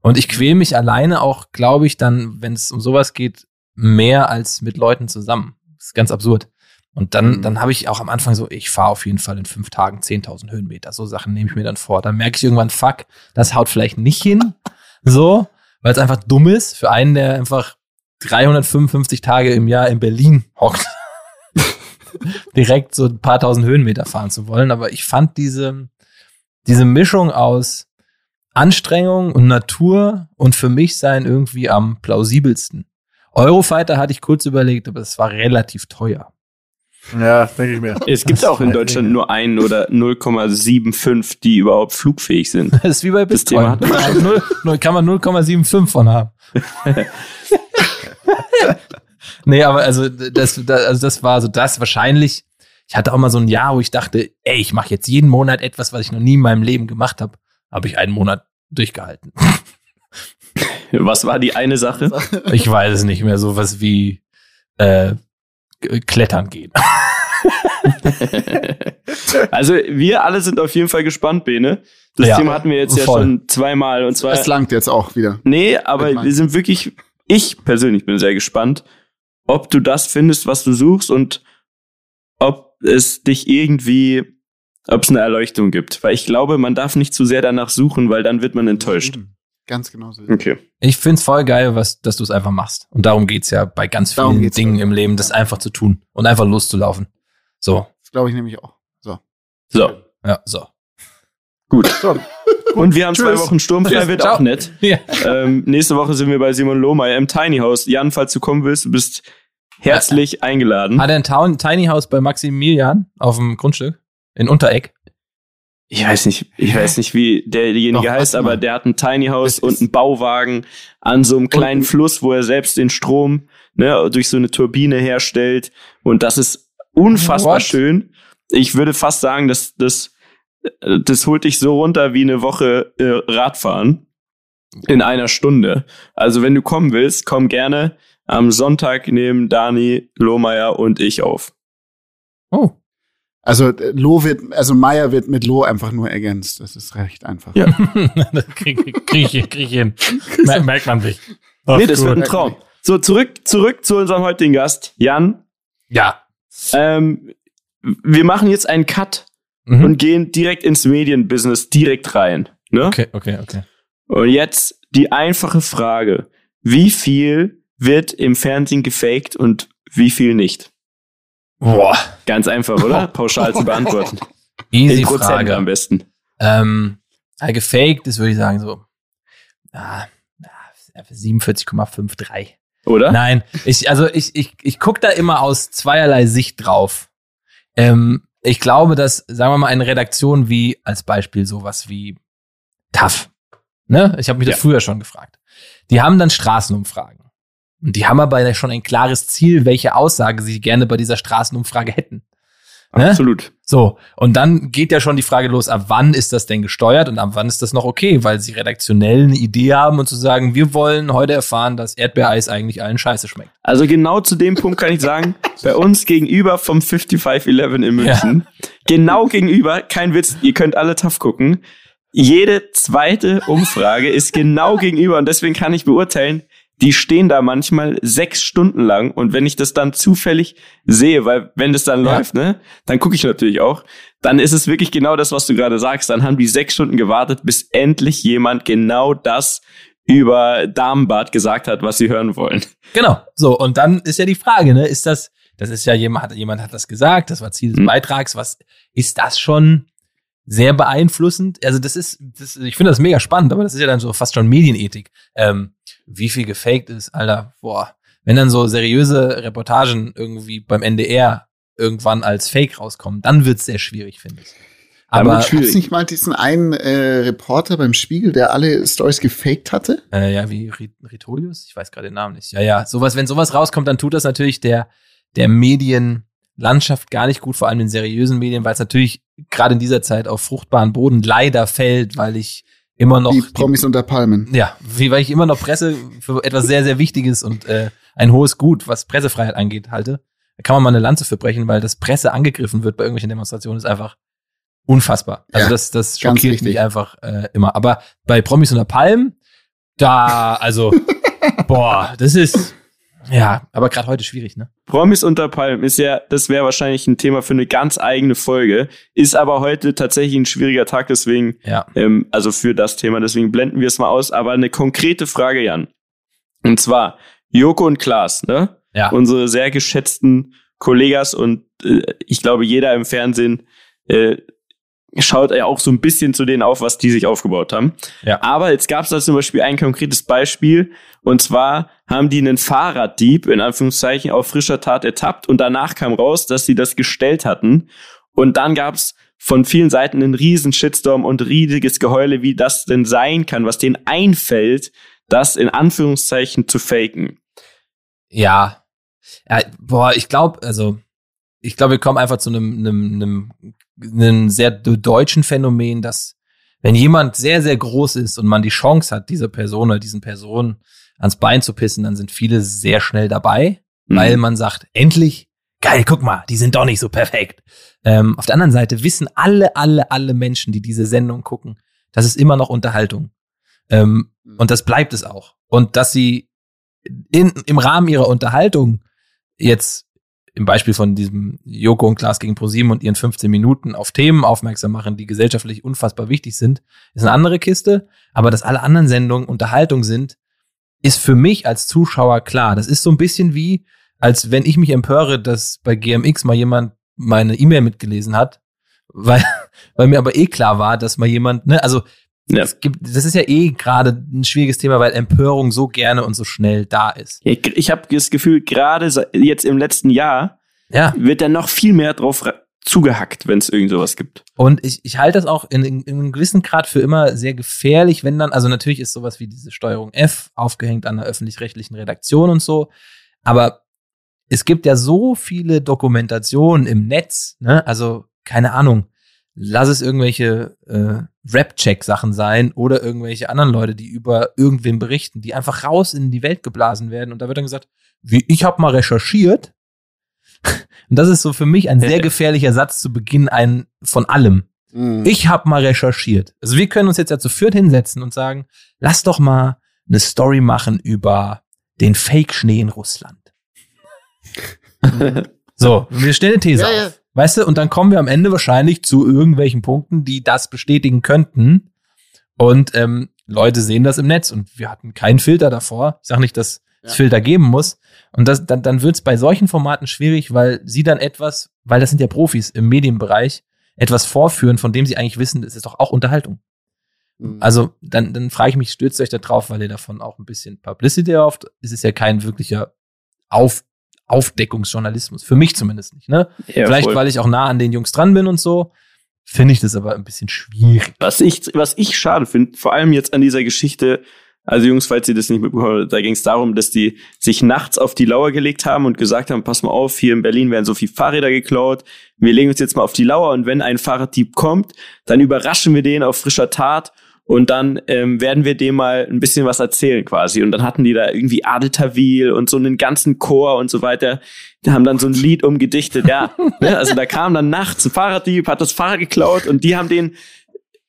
Und ich quäle mich alleine auch, glaube ich, dann, wenn es um sowas geht, mehr als mit Leuten zusammen. Das ist ganz absurd. Und dann, Mhm. dann habe ich auch am Anfang so, ich fahre auf jeden Fall in fünf Tagen 10.000 Höhenmeter. So Sachen nehme ich mir dann vor. Dann merke ich irgendwann, fuck, das haut vielleicht nicht hin. So, weil es einfach dumm ist für einen, der einfach 355 Tage im Jahr in Berlin hockt, direkt so ein paar tausend Höhenmeter fahren zu wollen. Aber ich fand diese, diese Mischung aus Anstrengung und Natur und für mich sein irgendwie am plausibelsten. Eurofighter hatte ich kurz überlegt, aber es war relativ teuer. Ja, denke ich mir. Es gibt auch in Deutschland nur einen oder 0,75, die überhaupt flugfähig sind. Das ist wie bei Das Bitcoin. Wir Also kann man 0,75 von haben. nee, aber also das, das, also das war so das wahrscheinlich. Ich hatte auch mal so ein Jahr, wo ich dachte, ey, ich mache jetzt jeden Monat etwas, was ich noch nie in meinem Leben gemacht habe. Habe ich einen Monat durchgehalten. Was war die eine Sache? Ich weiß es nicht mehr. Sowas wie äh, Klettern gehen. also wir alle sind auf jeden Fall gespannt, Bene. Das Ja, Thema hatten wir jetzt ja voll. schon zweimal und zwar Es langt jetzt auch wieder. Nee, aber wir sind wirklich, ich persönlich bin sehr gespannt, ob du das findest, was du suchst und ob es dich irgendwie, ob es eine Erleuchtung gibt. Weil ich glaube, man darf nicht zu sehr danach suchen, weil dann wird man enttäuscht. Ganz genau so. Okay. Ich find's voll geil, was, dass du es einfach machst. Und darum geht's ja bei ganz Darum vielen Dingen ja. im Leben, das einfach zu tun und einfach loszulaufen. So, Das glaube ich nämlich auch. So. So, ja, so. gut. Und wir haben zwei Tschüss. Wochen sturmfrei, wird Ciao. auch nett. Ja. ähm, nächste Woche sind wir bei Simon Lohmeier im Tiny House. Jan, falls du kommen willst, du bist herzlich eingeladen. Hat er ein Tiny House bei Maximilian auf dem Grundstück in Untereck? Ich weiß nicht, ich weiß nicht, wie derjenige Doch, heißt, aber der hat ein Tiny House Das und einen Bauwagen an so einem kleinen Fluss, wo er selbst den Strom ne, durch so eine Turbine herstellt. Und das ist unfassbar What? schön. Ich würde fast sagen, dass das, äh, das holt dich so runter wie eine Woche äh, Radfahren in einer Stunde. Also wenn du kommen willst, komm gerne. Am Sonntag nehmen Dani, Lohmeier und ich auf. Oh. Also äh, Lo wird, also Meier wird mit Lo einfach nur ergänzt. Das ist recht einfach. Ja. das krieg, krieg, ich, krieg ich hin. Mer merkt man sich. nee, das wird ein Traum. So, zurück, zurück zu unserem heutigen Gast, Jan. Ja. Ähm, wir machen jetzt einen Cut Mhm. und gehen direkt ins Medienbusiness direkt rein. Ne? Okay, okay, okay. Und jetzt die einfache Frage: Wie viel wird im Fernsehen gefaked und wie viel nicht? Boah. Ganz einfach, oder? Pauschal zu beantworten. Easy In Prozent Frage. am besten. Ähm, gefaked, das würde ich sagen so. Ah, ah, 47,53. Oder? Nein, ich, also ich, ich, ich gucke da immer aus zweierlei Sicht drauf. Ähm, ich glaube, dass, sagen wir mal, eine Redaktion wie als Beispiel sowas wie tough. Ne? Ich habe mich das Ja. früher schon gefragt. Die haben dann Straßenumfragen. Und die haben aber schon ein klares Ziel, welche Aussage sie gerne bei dieser Straßenumfrage hätten. Ne? Absolut. So, und dann geht ja schon die Frage los, ab wann ist das denn gesteuert und ab wann ist das noch okay, weil sie redaktionell eine Idee haben und zu sagen, wir wollen heute erfahren, dass Erdbeereis eigentlich allen scheiße schmeckt. Also genau zu dem Punkt kann ich sagen, bei uns gegenüber vom 5511 in München, genau gegenüber, kein Witz, ihr könnt alle tough gucken. Jede zweite Umfrage ist genau gegenüber und deswegen kann ich beurteilen, die stehen da manchmal sechs Stunden lang und wenn ich das dann zufällig sehe, weil wenn das dann Ja. läuft, ne, dann gucke ich natürlich auch, dann ist es wirklich genau das, was du gerade sagst. Dann haben die sechs Stunden gewartet, bis endlich jemand genau das über Damenbad gesagt hat, was sie hören wollen. Genau. So, und dann ist ja die Frage, ne, ist das, das ist ja jemand, hat, jemand hat das gesagt, das war Ziel des Hm. Beitrags, was, ist das schon sehr beeinflussend? Also das ist, das, ich finde das mega spannend, aber das ist ja dann so fast schon Medienethik. Ähm, wie viel gefaked ist, Alter, boah. Wenn dann so seriöse Reportagen irgendwie beim NDR irgendwann als Fake rauskommen, dann wird's sehr schwierig, finde ich. Aber schwierig. Gab's nicht mal diesen einen äh, Reporter beim Spiegel, der alle Stories gefaked hatte? Äh, ja, wie Rit- Ritolius? Ich weiß gerade den Namen nicht. Ja, ja, sowas, wenn sowas rauskommt, dann tut das natürlich der, der Medienlandschaft gar nicht gut, vor allem den seriösen Medien, weil es natürlich gerade in dieser Zeit auf fruchtbaren Boden leider fällt, weil ich immer noch Die Promis unter Palmen. ja, wie weil ich immer noch Presse für etwas sehr, sehr Wichtiges und äh, ein hohes Gut, was Pressefreiheit angeht, halte. Da kann man mal eine Lanze für brechen, weil das Presse angegriffen wird bei irgendwelchen Demonstrationen, ist einfach unfassbar. Also Ja, das, das schockiert mich einfach äh, immer. Aber bei Promis unter Palmen, da, also, boah, das ist, ja, aber gerade heute schwierig, ne? Promis unter Palmen ist ja, das wäre wahrscheinlich ein Thema für eine ganz eigene Folge, ist aber heute tatsächlich ein schwieriger Tag, deswegen, Ja. ähm, also für das Thema, deswegen blenden wir es mal aus. Aber eine konkrete Frage, Jan. Und zwar, Joko und Klaas, ne? Ja. Unsere sehr geschätzten Kollegas und äh, ich glaube, jeder im Fernsehen äh, schaut ja auch so ein bisschen zu denen auf, was die sich aufgebaut haben. Ja. Aber jetzt gab es da zum Beispiel ein konkretes Beispiel. Und zwar haben die einen Fahrraddieb in Anführungszeichen auf frischer Tat ertappt und danach kam raus, dass sie das gestellt hatten. Und dann gab es von vielen Seiten einen riesen Shitstorm und riesiges Geheule, wie das denn sein kann, was denen einfällt, das in Anführungszeichen zu faken. Ja. ja boah, ich glaube, also, ich glaube, wir kommen einfach zu einem, einem, einem, einem sehr deutschen Phänomen, dass wenn jemand sehr, sehr groß ist und man die Chance hat, dieser Person oder diesen Personen ans Bein zu pissen, dann sind viele sehr schnell dabei, Mhm. weil man sagt, endlich, geil, guck mal, die sind doch nicht so perfekt. Ähm, auf der anderen Seite wissen alle, alle, alle Menschen, die diese Sendung gucken, das ist immer noch Unterhaltung. Ähm, und das bleibt es auch. Und dass sie in, im Rahmen ihrer Unterhaltung jetzt im Beispiel von diesem Joko und Klaas gegen ProSieben und ihren 15 Minuten auf Themen aufmerksam machen, die gesellschaftlich unfassbar wichtig sind, ist eine andere Kiste. Aber dass alle anderen Sendungen Unterhaltung sind, ist für mich als Zuschauer klar. Das ist so ein bisschen wie, als wenn ich mich empöre, dass bei GMX mal jemand meine E-Mail mitgelesen hat, weil, weil mir aber eh klar war, dass mal jemand, ne, also Ja. es gibt, das ist ja eh gerade ein schwieriges Thema, weil Empörung so gerne und so schnell da ist. Ich, ich habe das Gefühl, gerade jetzt im letzten Jahr Ja. wird da noch viel mehr drauf ra- zugehackt, wenn es irgend sowas gibt. Und ich, ich halte das auch in, in, in einem gewissen Grad für immer sehr gefährlich, wenn dann, also natürlich ist sowas wie diese Steuerung F aufgehängt an einer öffentlich-rechtlichen Redaktion und so, aber es gibt ja so viele Dokumentationen im Netz, ne? Also, keine Ahnung, lass es irgendwelche äh, Rap-Check-Sachen sein oder irgendwelche anderen Leute, die über irgendwen berichten, die einfach raus in die Welt geblasen werden und da wird dann gesagt, wie ich habe mal recherchiert. Und das ist so für mich ein sehr gefährlicher Satz zu Beginn ein, von allem. Mhm. Ich habe mal recherchiert. Also wir können uns jetzt ja zu viert hinsetzen und sagen, lass doch mal eine Story machen über den Fake-Schnee in Russland. So, wir stellen eine These Ja, auf. ja. Weißt du, und dann kommen wir am Ende wahrscheinlich zu irgendwelchen Punkten, die das bestätigen könnten. Und ähm, Leute sehen das im Netz und wir hatten keinen Filter davor. Ich sage nicht, dass es Ja. Filter geben muss. Und das, dann, dann wird es bei solchen Formaten schwierig, weil sie dann etwas, weil das sind ja Profis im Medienbereich, etwas vorführen, von dem sie eigentlich wissen, das ist doch auch Unterhaltung. Mhm. Also dann, dann frage ich mich, stürzt euch da drauf, weil ihr davon auch ein bisschen Publicity erhofft? Es ist ja kein wirklicher Auf, Aufdeckungsjournalismus. Für mich zumindest nicht. Ne? Ja, Vielleicht, voll. weil ich auch nah an den Jungs dran bin und so. finde ich das aber ein bisschen schwierig. Was ich, was ich schade finde, vor allem jetzt an dieser Geschichte, also Jungs, falls ihr das nicht mitbekommen habt, da ging es darum, dass die sich nachts auf die Lauer gelegt haben und gesagt haben, pass mal auf, hier in Berlin werden so viele Fahrräder geklaut, wir legen uns jetzt mal auf die Lauer und wenn ein Fahrraddieb kommt, dann überraschen wir den auf frischer Tat und dann ähm, werden wir dem mal ein bisschen was erzählen quasi. Und dann hatten die da irgendwie Adel Tawil und so einen ganzen Chor und so weiter. Die haben dann so ein Lied umgedichtet, ja. ne? Also da kam dann nachts ein Fahrraddieb, hat das Fahrrad geklaut und die haben den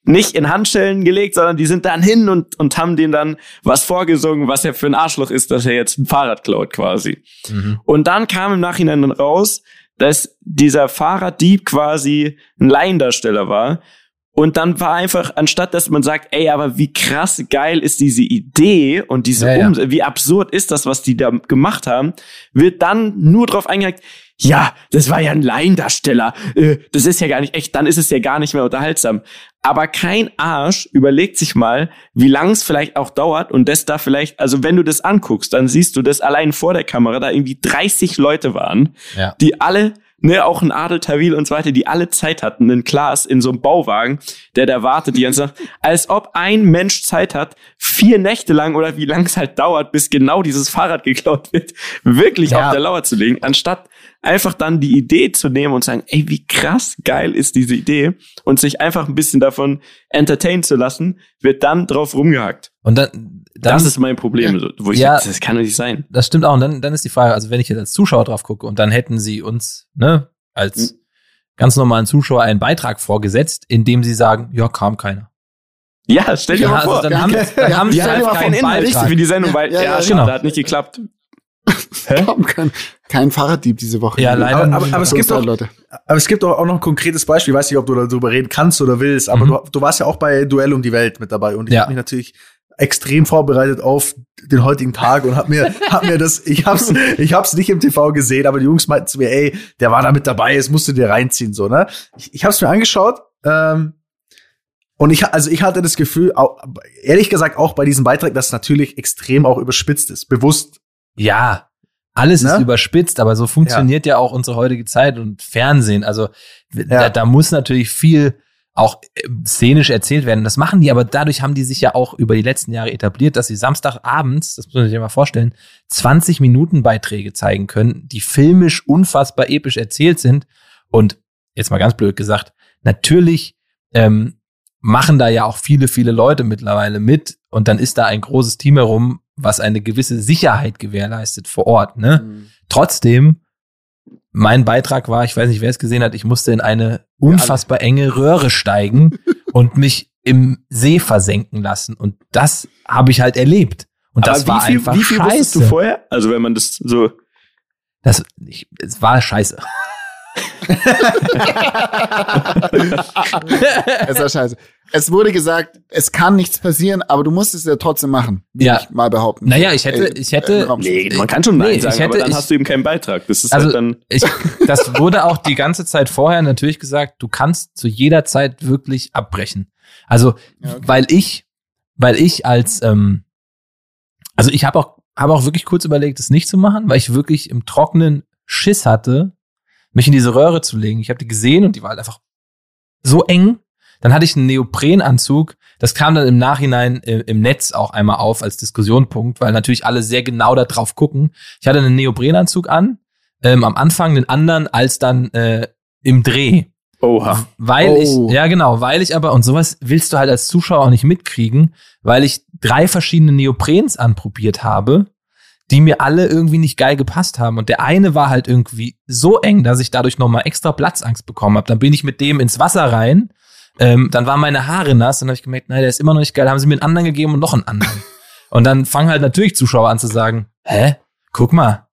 nicht in Handschellen gelegt, sondern die sind dann hin und, und haben dem dann was vorgesungen, was er für ein Arschloch ist, dass er jetzt ein Fahrrad klaut quasi. Mhm. Und dann kam im Nachhinein dann raus, dass dieser Fahrraddieb quasi ein Laiendarsteller war. Und dann war einfach, anstatt dass man sagt, ey, aber wie krass geil ist diese Idee und diese Ja, ja. Wie absurd ist das, was die da gemacht haben, wird dann nur drauf eingegangen, ja, das war ja ein Laiendarsteller, äh, das ist ja gar nicht echt, dann ist es ja gar nicht mehr unterhaltsam. Aber kein Arsch überlegt sich mal, wie lang es vielleicht auch dauert und das da vielleicht, also wenn du das anguckst, dann siehst du, dass allein vor der Kamera da irgendwie 30 Leute waren, Ja. die alle, ne, auch ein Adel Tawil und so weiter, die alle Zeit hatten, einen Klaas in so einem Bauwagen, der da wartet die ganze Nacht, als ob ein Mensch Zeit hat, vier Nächte lang oder wie lang es halt dauert, bis genau dieses Fahrrad geklaut wird, wirklich Ja. auf der Lauer zu legen, anstatt einfach dann die Idee zu nehmen und sagen, ey, wie krass geil ist diese Idee und sich einfach ein bisschen davon entertainen zu lassen, wird dann drauf rumgehackt. Und dann, dann das ist mein Problem, so, wo ich Ja. sag, das kann doch nicht sein. das stimmt auch. Und dann, dann ist die Frage, also wenn ich jetzt als Zuschauer drauf gucke und dann hätten sie uns, ne, als Mhm. ganz normalen Zuschauer einen Beitrag vorgesetzt, in dem sie sagen, ja, kam keiner. Ja, stell dir Ja, mal also vor. dann wir haben, dann wir haben sie dir halt keinen kein Inhalt Beitrag. für die Sendung, weil Ja, ja, ja, schade, genau. hat nicht geklappt. Kam kein, kein Fahrraddieb diese Woche. Ja, leider Aber, aber, aber es gibt doch, Leute. aber es gibt doch auch noch ein konkretes Beispiel. Ich weiß nicht, ob du darüber reden kannst oder willst, aber Mhm. du, du warst ja auch bei Duell um die Welt mit dabei und ich Ja. habe mich natürlich extrem vorbereitet auf den heutigen Tag und hab mir hab mir das ich hab's ich hab's nicht im TV gesehen, aber die Jungs meinten zu mir, ey, der war da mit dabei, es musst du dir reinziehen so, ne? Ich, ich hab's mir angeschaut ähm, und ich also ich hatte das Gefühl, ehrlich gesagt auch bei diesem Beitrag, dass es natürlich extrem auch überspitzt ist, bewusst. Ja, alles ist Ne? überspitzt, aber so funktioniert ja. auch unsere heutige Zeit und Fernsehen. Also da, Ja. da muss natürlich viel auch äh, szenisch erzählt werden. Das machen die, aber dadurch haben die sich ja auch über die letzten Jahre etabliert, dass sie Samstagabends, das muss man sich mal vorstellen, 20 Minuten Beiträge zeigen können, die filmisch unfassbar episch erzählt sind. Und jetzt mal ganz blöd gesagt, natürlich ähm, machen da ja auch viele, viele Leute mittlerweile mit und dann ist da ein großes Team herum, was eine gewisse Sicherheit gewährleistet vor Ort. Ne? Mhm. Trotzdem, mein Beitrag war, ich weiß nicht, wer es gesehen hat, ich musste in eine unfassbar enge Röhre steigen und mich im See versenken lassen. Und das habe ich halt erlebt. Und das Aber war wie viel, einfach wie viel scheiße. du vorher? Also wenn man das so. Das, ich, es war scheiße. Es war scheiße. Es wurde gesagt, es kann nichts passieren, aber du musst es ja trotzdem machen. Ja. Ich mal behaupten. Naja, ich hätte- ich hätte- äh, Nee, man kann schon Nein Nee, ich sagen, aber hätte- dann ich- hast du eben keinen Beitrag. Das ist Also- halt dann. Ich, das wurde auch die ganze Zeit vorher natürlich gesagt, du kannst zu jeder Zeit wirklich abbrechen. Also, Ja, okay. weil ich, weil ich als, ähm, also ich habe auch, habe auch wirklich kurz überlegt, es nicht zu machen, weil ich wirklich im Trockenen Schiss hatte, mich in diese Röhre zu legen. Ich habe die gesehen und die war halt einfach so eng. Dann hatte ich einen Neoprenanzug. Das kam dann im Nachhinein äh, im Netz auch einmal auf als Diskussionpunkt, weil natürlich alle sehr genau da drauf gucken. Ich hatte einen Neoprenanzug an, ähm, am Anfang den anderen als dann äh, im Dreh. Oha. Weil Oh. ich, ja genau, weil ich aber, und sowas willst du halt als Zuschauer auch nicht mitkriegen, weil ich drei verschiedene Neoprens anprobiert habe, die mir alle irgendwie nicht geil gepasst haben. Und der eine war halt irgendwie so eng, dass ich dadurch nochmal extra Platzangst bekommen habe. Dann bin ich mit dem ins Wasser rein, ähm, dann waren meine Haare nass, dann habe ich gemerkt, nein, der ist immer noch nicht geil, haben sie mir einen anderen gegeben und noch einen anderen. und dann fangen halt natürlich Zuschauer an zu sagen, hä, guck mal,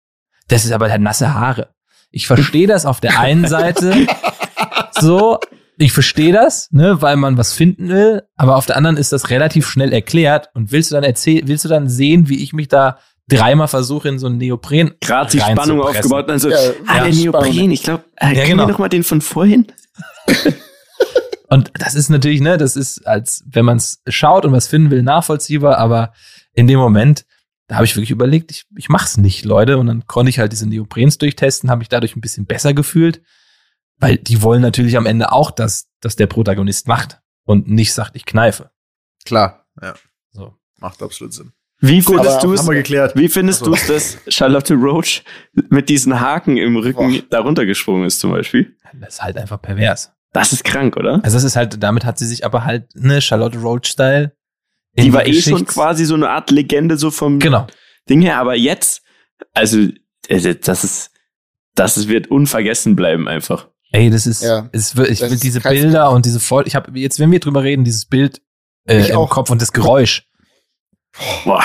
das ist aber halt nasse Haare. Ich verstehe das auf der einen Seite so, ich verstehe das, ne, weil man was finden will, aber auf der anderen ist das relativ schnell erklärt und willst du dann erzählen, willst du dann sehen, wie ich mich da dreimal versuche in so ein Neopren Gerade die Spannung aufgebaut. Also, Ja, ah, ja, der Neopren, Spannung. ich glaube, äh, Ja, genau. noch mal den von vorhin? Und das ist natürlich, ne, das ist, als wenn man es schaut und was finden will, nachvollziehbar, aber in dem Moment, da habe ich wirklich überlegt, ich, ich mach's nicht, Leute. Und dann konnte ich halt diese Neoprens durchtesten, habe mich dadurch ein bisschen besser gefühlt, weil die wollen natürlich am Ende auch, dass dass der Protagonist macht und nicht sagt, ich kneife. Klar, ja. So. Macht absolut Sinn. Wie findest du es? Wie findest Also. du es, dass Charlotte Roach mit diesen Haken im Rücken Boah. darunter gesprungen ist, zum Beispiel? Das ist halt einfach pervers. Das ist krank, oder? Also das ist halt, damit hat sie sich aber halt, ne, Charlotte Roach-Style. in Die war eh schon quasi so eine Art Legende so vom Genau. Ding her, aber jetzt, also, äh, das ist, das ist- wird unvergessen bleiben einfach. Ey, das ist, Ja. es wird, ich Das will diese. Bilder und diese Voll, ich habe jetzt, wenn wir drüber reden, dieses Bild äh, Ich im auch. Kopf und das Geräusch. Boah,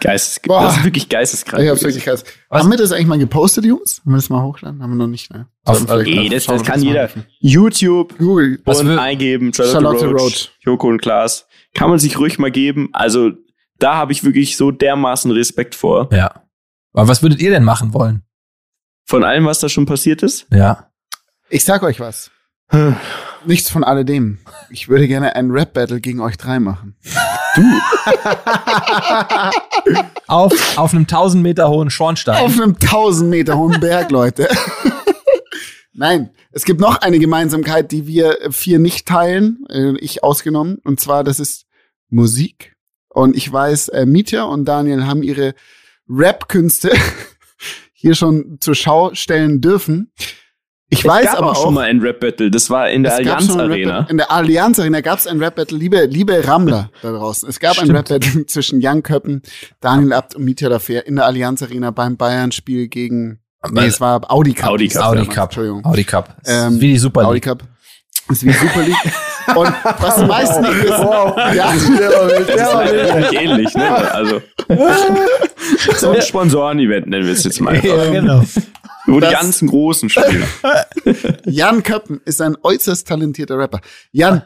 Geistes, Boah. das ist wirklich geisteskrank. Ich hab's wirklich. Was? Haben wir das eigentlich mal gepostet, Jungs? Haben wir das mal hochgeladen? Haben wir noch nicht, ne? Auf- Eh, mal das- das kann jeder. helfen. YouTube Google. Was und eingeben, Charlotte, Charlotte Roach, Roach. Joko und Klaas. Kann man sich ruhig mal geben. Also, da habe ich wirklich so dermaßen Respekt vor. Ja. Aber was würdet ihr denn machen wollen? Von allem, was da schon passiert ist. Ja. Ich sag euch was. Nichts von alledem. Ich würde gerne ein Rap-Battle gegen euch drei machen. Auf, auf einem 1000 Meter hohen Schornstein. Auf einem 1000 Meter hohen Berg, Leute. Nein, es gibt noch eine Gemeinsamkeit, die wir vier nicht teilen, äh, ich ausgenommen. Und zwar, das ist Musik. Und ich weiß, äh, Mietja und Daniel haben ihre Rap-Künste hier schon zur Schau stellen dürfen. Ich weiß es gab aber auch auch, schon mal ein Rap-Battle. Das war in der Allianz Arena. In der Allianz Arena gab es ein Rap-Battle, liebe, liebe Rammler da draußen. Es gab ein Stimmt. Rap-Battle zwischen Jan Köppen, Daniel Abt und Mietja Dafer in der Allianz Arena beim Bayern-Spiel gegen, nee, es war Audi Cup. Audi Cup, Audi Cup. Entschuldigung. Audi Cup. Ähm, wie die Super Audi League. Cup. Das ist wie Super League. Und was die meisten nicht wissen, ja, Das ist halt wirklich ähnlich, ne? Also. so ein Sponsoren-Event nennen wir es jetzt mal. einfach. genau. Wo die Das- ganzen Großen spielen. Jan Köppen ist ein äußerst talentierter Rapper. Jan,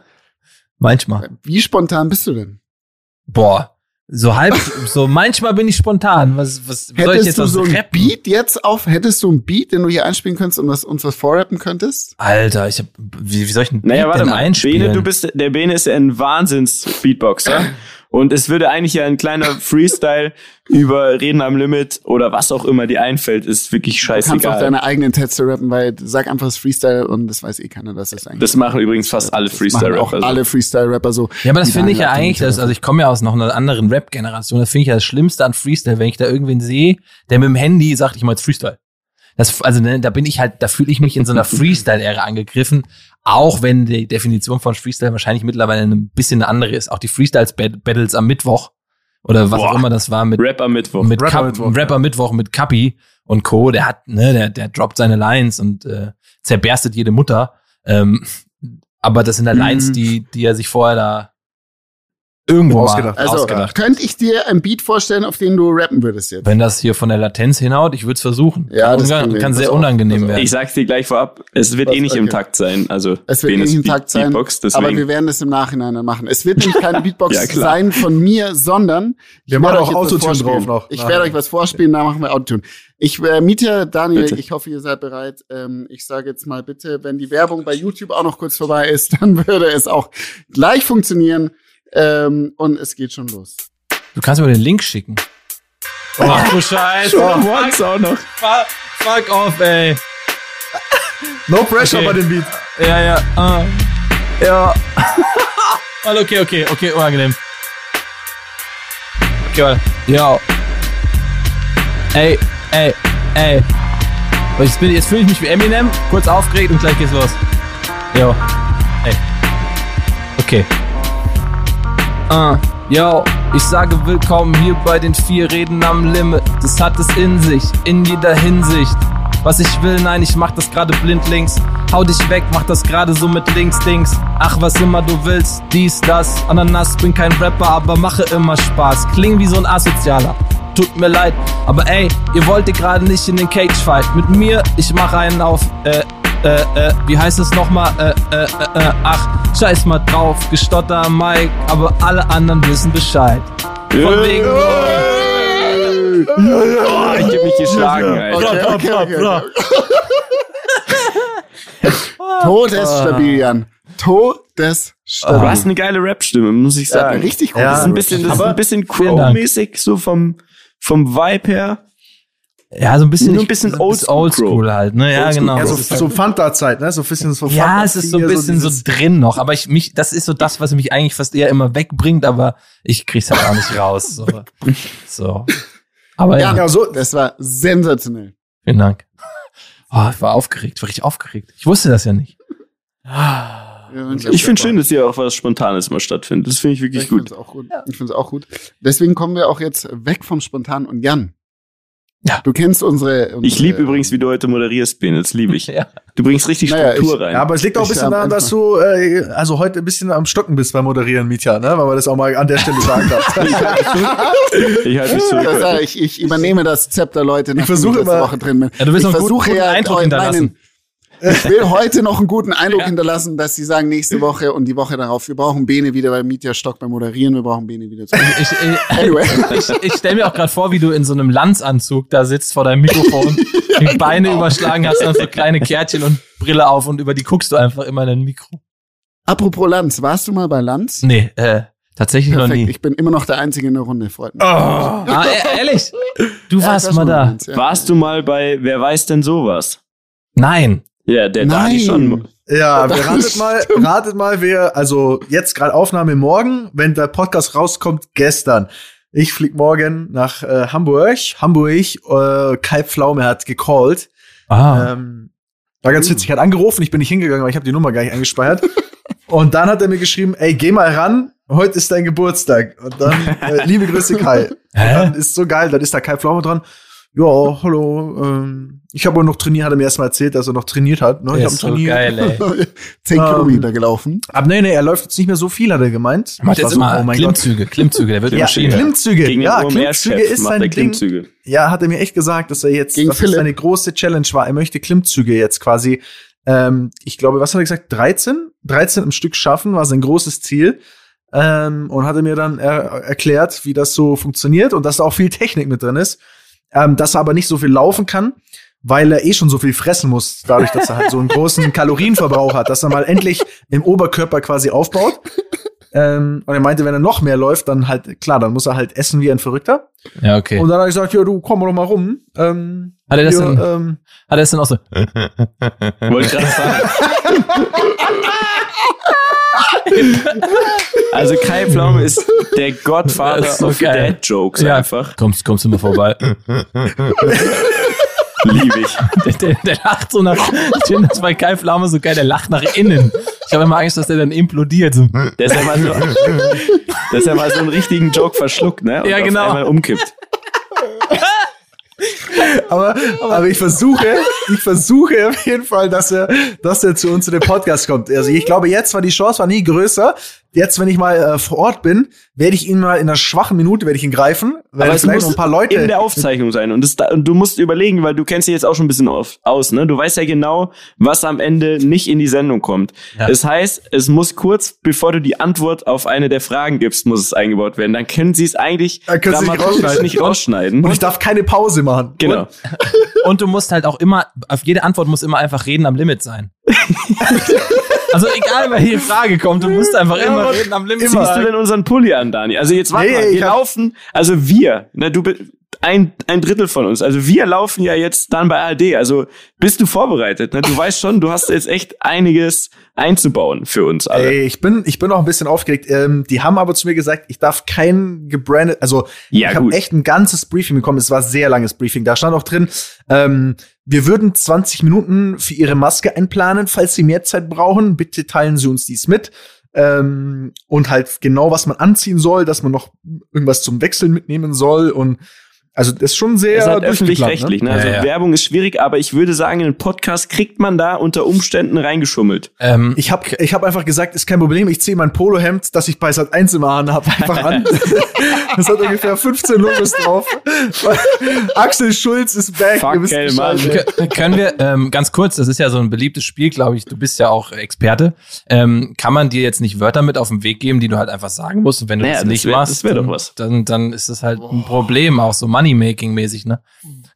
Manchmal. wie spontan bist du denn? Boah. So halb, so manchmal bin ich spontan. Was, was soll ich Hättest jetzt du was so ein? Beat jetzt auf, hättest du ein Beat, den du hier einspielen könntest und was, uns was vorrappen könntest? Alter, ich hab, wie, wie soll ich einen Beat Naja, warte denn mal. einspielen? Bene, du bist, der Bene ist ja ein Wahnsinns-Beatboxer. Und es würde eigentlich ja ein kleiner Freestyle über Reden am Limit oder was auch immer dir einfällt, ist wirklich Du kannst auch scheißegal. deine eigenen Texte rappen, weil sag einfach das Freestyle und das weiß eh keiner, dass es eigentlich. Das machen übrigens fast alle Das Freestyle-Rapper. Auch alle Freestyle-Rapper so. Ja, aber das finde ich ja eigentlich, das, also ich komme ja aus noch einer anderen Rap-Generation, das finde ich ja das Schlimmste an Freestyle, wenn ich da irgendwen sehe, der mit dem Handy sagt, ich mach jetzt Freestyle. Das, also ne, da bin ich halt, da fühle ich mich in so einer Freestyle-Ära angegriffen, auch wenn die Definition von Freestyle wahrscheinlich mittlerweile ein bisschen eine andere ist. Auch die Freestyle-Battles am Mittwoch oder was Boah. auch immer das war mit, Rap am Mittwoch. mit Rapper Cup, Mittwoch, Rapper Mittwoch mit Kapi und Co. Der hat, ne, der, der droppt seine Lines und äh, zerberstet jede Mutter. Ähm, aber das sind halt Mhm. Lines, die, die er sich vorher da irgendwo Ausgedacht. mal Also, ausgedacht. könnte ich dir ein Beat vorstellen, auf den du rappen würdest jetzt? Wenn das hier von der Latenz hinhaut, ich würde es versuchen. Ja, kann, das kann hin. sehr auf, unangenehm auf. werden. Ich sag's dir gleich vorab, es wird Was? eh nicht im Okay. Takt sein. Also Es wird Benes nicht im Takt sein, Beatbox, aber wir werden es im Nachhinein dann machen. Es wird nämlich keine Beatbox Ja, sein von mir, sondern ich Wir machen werde auch euch jetzt was Autotune vorspielen. drauf noch. Ich werde euch was vorspielen, da machen wir Autotune. Ich, äh, Miete, Daniel, Bitte. ich hoffe, ihr seid bereit. Ähm, ich sage jetzt mal bitte, wenn die Werbung bei YouTube auch noch kurz vorbei ist, dann würde es auch gleich funktionieren. Ähm, und es geht schon los. Du kannst mir den Link schicken. Ach du Scheiße. Once auch noch. Fuck, fuck off, ey. No pressure Okay. bei dem Beat. Ja, ja. ah. ja. Warte, okay, okay, okay, unangenehm. Okay, warte. Yo. Ey, ey, ey. Jetzt, bin- jetzt fühle ich mich wie Eminem, kurz aufgeregt und gleich geht's los. Yo. Ey. Okay. Uh, yo, ich sage willkommen hier bei den vier Reden am Limit. Das hat es in sich, in jeder Hinsicht. Was ich will, nein, ich mach das gerade blindlings. Hau dich weg, mach das gerade so mit links, Dings. Ach, was immer du willst, dies, das. Ananas, bin kein Rapper, aber mache immer Spaß. Kling wie so ein Asozialer. Tut mir leid, aber ey, ihr wolltet gerade nicht in den Cage-Fight. Mit mir, ich mach einen auf, äh, äh, äh, wie heißt es nochmal? Äh, äh, äh, äh, ach, scheiß mal drauf, gestotter Mike, aber alle anderen wissen Bescheid. Von wegen, Oh, ich hab mich geschlagen, Alter. Okay, okay, okay, okay. Todesstabil, Jan. Todesstabil. Du hast eine geile Rap-Stimme, muss ich Ja, sagen. richtig gut. Ja, Das ist ein bisschen, das ist ein bisschen. Crow-mäßig, so vom, vom Vibe her. Ja, so ein bisschen, Nur ein bisschen oldschool. oldschool halt, ne? Ja, genau. Ja, so, halt- so Fanta-Zeit, ne? So ein bisschen so ja, Fanta es ist so ein bisschen so, dieses- drin noch, aber ich mich, das ist so das, was mich eigentlich fast eher immer wegbringt, aber ich krieg's halt auch nicht raus. So. so. Aber ja, Ja, Ja, so, Das war sensationell. vielen Dank. Oh, ich war aufgeregt, war richtig aufgeregt. Ich wusste das ja nicht. Ich finde schön, dass hier auch was Spontanes mal stattfindet. Das finde ich wirklich Ich gut. finde es auch gut. Ich finde es auch gut. Deswegen kommen wir auch jetzt weg vom Spontan und Jan. Ja. Du kennst unsere. unsere Ich liebe übrigens, wie du heute moderierst, Ben. Das liebe ich. Ja. Du bringst richtig Naja, Struktur ich- rein. Ja, aber es liegt auch ein Ich bisschen daran, dass du äh, also heute ein bisschen am Stocken bist beim Moderieren, Mietja, ne? Weil man das auch mal an der Stelle sagen darf. ich halte mich Das zurück. sag ich, ich übernehme das Zepter, Leute, nachdem versuche immer- Woche drin bin. Ja, du willst ich noch einen guten- versuche guten ja Eindruck hinterlassen. Ich will heute noch einen guten Eindruck hinterlassen, dass sie sagen, nächste Woche und die Woche darauf, wir brauchen Bene wieder, weil Mietja stockt beim Moderieren, wir brauchen Bene wieder zurück. Ich, ich, Anyway. ich, ich stelle mir auch gerade vor, wie du in so einem Lanzanzug da sitzt vor deinem Mikrofon, die Beine genau. überschlagen hast, dann so kleine Kärtchen und Brille auf und über die guckst du einfach immer in dein Mikro. Apropos Lanz, warst du mal bei Lanz? Nee, äh, tatsächlich noch Perfekt, nie. ich bin immer noch der Einzige in der Runde, freut mich. Ah, e- ehrlich? Du Ja, warst mal da. Lanz, ja. Warst du mal bei Wer weiß denn sowas? Nein. Ja, der Nein. Dani schon. Ja, wir Das ratet mal, ratet mal, wer, also jetzt gerade Aufnahme morgen, wenn der Podcast rauskommt, gestern. Ich flieg morgen nach äh, Hamburg. Hamburg, äh, Kai Pflaume hat gecallt. Ah. Ähm, war ganz witzig, hat angerufen, ich bin nicht hingegangen, weil ich habe die Nummer gar nicht eingespeichert. Und dann hat er mir geschrieben, ey, geh mal ran, heute ist dein Geburtstag. Und dann, äh, liebe Grüße Kai. Und dann ist so geil, dann ist da Kai Pflaume dran. Ja, hallo, ähm, ich habe noch trainiert, hat er mir erst mal erzählt, dass er noch trainiert hat. Ne? Ich hab ist so trainiert. geil, ey. Zehn Ähm, Kilometer gelaufen. Aber nee, nee, er läuft jetzt nicht mehr so viel, hat er gemeint. Macht jetzt so, immer oh mein Klimmzüge, Klimmzüge, der wird Gott. immer Ja, schöner. Klimmzüge. Gegen ja, Klimmzüge ist sein Ding. Klimmzüge. Ja, hat er mir echt gesagt, dass er jetzt, Gegen das Philipp. seine große Challenge war. Er möchte Klimmzüge jetzt quasi, ähm, ich glaube, was hat er gesagt? 13? 13 im Stück schaffen war sein großes Ziel. Ähm, und hatte mir dann er erklärt, wie das so funktioniert und dass da auch viel Technik mit drin ist. Ähm, dass er aber nicht so viel laufen kann, weil er eh schon so viel fressen muss, dadurch, dass er halt so einen großen Kalorienverbrauch hat, dass er mal endlich im Oberkörper quasi aufbaut. Ähm, und er meinte, wenn er noch mehr läuft, dann halt, klar, dann muss er halt essen wie ein Verrückter. Ja, okay. Und dann habe ich gesagt, ja, du komm doch mal rum. Ähm, Hat er das hier, denn- ähm, Hat er es dann auch so? Wollte ich gerade sagen. Also Kai Pflaume ist der ist so of geil. Dad-Jokes Ja. einfach. Kommst, kommst du mal vorbei. Liebe ich. der, der, der lacht so nach, ich finde das bei Kai Pflaume so geil, der lacht nach innen. Ich habe immer Angst, dass der dann implodiert. So. Der ist ja mal so, dass er mal so einen richtigen Joke verschluckt, ne? Und Ja, genau. Auf einmal umkippt. aber, aber ich versuche, ich versuche auf jeden Fall, dass er, dass er zu uns in den Podcast kommt. Also ich glaube, jetzt war die Chance war nie größer. Jetzt, wenn ich mal äh, vor Ort bin, werde ich ihn mal in einer schwachen Minute werde ich ihn greifen, weil Aber es vielleicht muss noch ein paar Leute. in der Aufzeichnung sein. Und, das, da- und du musst überlegen, weil du kennst dich jetzt auch schon ein bisschen auf, aus, ne? Du weißt ja genau, was am Ende nicht in die Sendung kommt. Ja. Das heißt, es muss kurz, bevor du die Antwort auf eine der Fragen gibst, muss es eingebaut werden. Dann können sie es eigentlich Dann können sie nicht rausschneiden. nicht rausschneiden. und ich darf keine Pause machen. genau. Und du musst halt auch immer, auf jede Antwort muss immer einfach Reden am Limit sein. also egal, welche Frage kommt, du musst einfach Ja, immer Reden am Limit. Ziehst du denn unseren Pulli an, Dani? Also jetzt warte Nee, mal, wir laufen, also wir, ne, du bist ein, ein Drittel von uns. Also wir laufen ja jetzt dann bei ARD. Also bist du vorbereitet? Ne? Du weißt schon, du hast jetzt echt einiges einzubauen für uns alle. Ey, ich bin, ich bin auch ein bisschen aufgeregt. Ähm, die haben aber zu mir gesagt, ich darf kein gebrandet, also Ja, ich habe echt ein ganzes Briefing bekommen. Es war ein sehr langes Briefing. Da stand auch drin, ähm, wir würden 20 Minuten für Ihre Maske einplanen. Falls Sie mehr Zeit brauchen, bitte teilen Sie uns dies mit. Ähm, und halt genau, was man anziehen soll, dass man noch irgendwas zum Wechseln mitnehmen soll. Und also das ist schon sehr halt öffentlich-rechtlich. Ne? Also Ja, ja. Werbung ist schwierig, aber ich würde sagen, in einen Podcast kriegt man da unter Umständen reingeschummelt. Ähm, Ich habe ich hab einfach gesagt, ist kein Problem, ich ziehe mein Polohemd, das ich bei Sat 1 immer an habe, einfach an. das hat ungefähr 15 Logos drauf. Axel Schulz ist back. Fuck. Bescheid. K- Können wir ähm, ganz kurz, das ist ja so ein beliebtes Spiel, glaube ich, du bist ja auch Experte. Ähm, kann man dir jetzt nicht Wörter mit auf den Weg geben, die du halt einfach sagen musst? Und wenn du Naja, das das nicht wär- machst, das wär doch dann, was. Dann, dann ist das halt ein Problem, auch so Money-Making-mäßig, ne?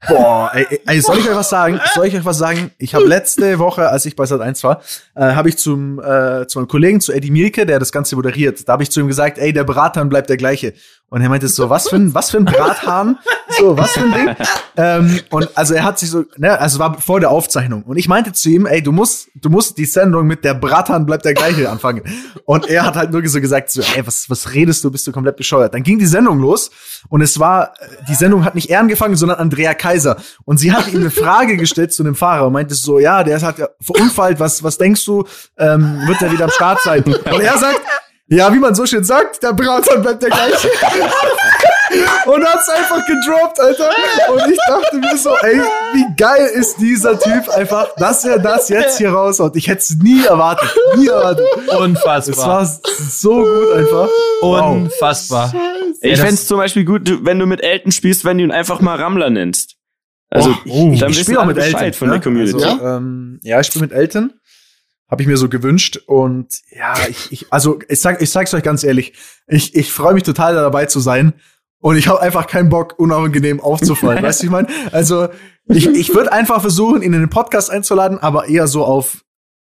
Boah, ey, ey, soll ich euch was sagen? Soll ich euch was sagen? Ich habe letzte Woche, als ich bei Sat 1 war, äh, habe ich zum äh, zu meinem Kollegen, zu Eddie Mielke, der das Ganze moderiert, da habe ich zu ihm gesagt, ey, der Berater bleibt der gleiche. Und er meinte so, was für ein, was für ein Brathahn? So, was für ein Ding? ähm, und also er hat sich so, ne, also war vor der Aufzeichnung. Und ich meinte zu ihm, ey, du musst, du musst die Sendung mit der Brathahn bleibt der gleiche anfangen. Und er hat halt nur so gesagt, so, ey, was, was redest du? Bist du komplett bescheuert? Dann ging die Sendung los und es war, die Sendung hat nicht er angefangen, sondern Andrea Kaiser. Und sie hat ihm eine Frage gestellt zu dem Fahrer und meinte so, ja, der hat ja verunfallt, was, was denkst du, ähm, wird er wieder am Start sein? Und er sagt, ja, wie man so schön sagt, der Brathahn bleibt der gleiche. und hat's einfach gedroppt, Alter. Und ich dachte mir so, ey, wie geil ist dieser Typ einfach, dass er das jetzt hier raushaut. Ich hätte es nie erwartet. Nie erwartet. Unfassbar. Es war so gut einfach. Wow. Unfassbar. Ich das- fände es zum Beispiel gut, wenn du mit Elton spielst, wenn du ihn einfach mal Rammler nennst. Also, Oh, dann ich spiele auch mit Bescheid Elton von der ne? Community. Also, ähm, ja, ich spiele mit Elton. Habe ich mir so gewünscht. Und ja, ich, ich also ich sag, ich sag's euch ganz ehrlich, ich, ich freue mich total da dabei zu sein. Und ich habe einfach keinen Bock, unangenehm aufzufallen. weißt du, ich meine? Also, ich, ich würde einfach versuchen, ihn in den Podcast einzuladen, aber eher so auf,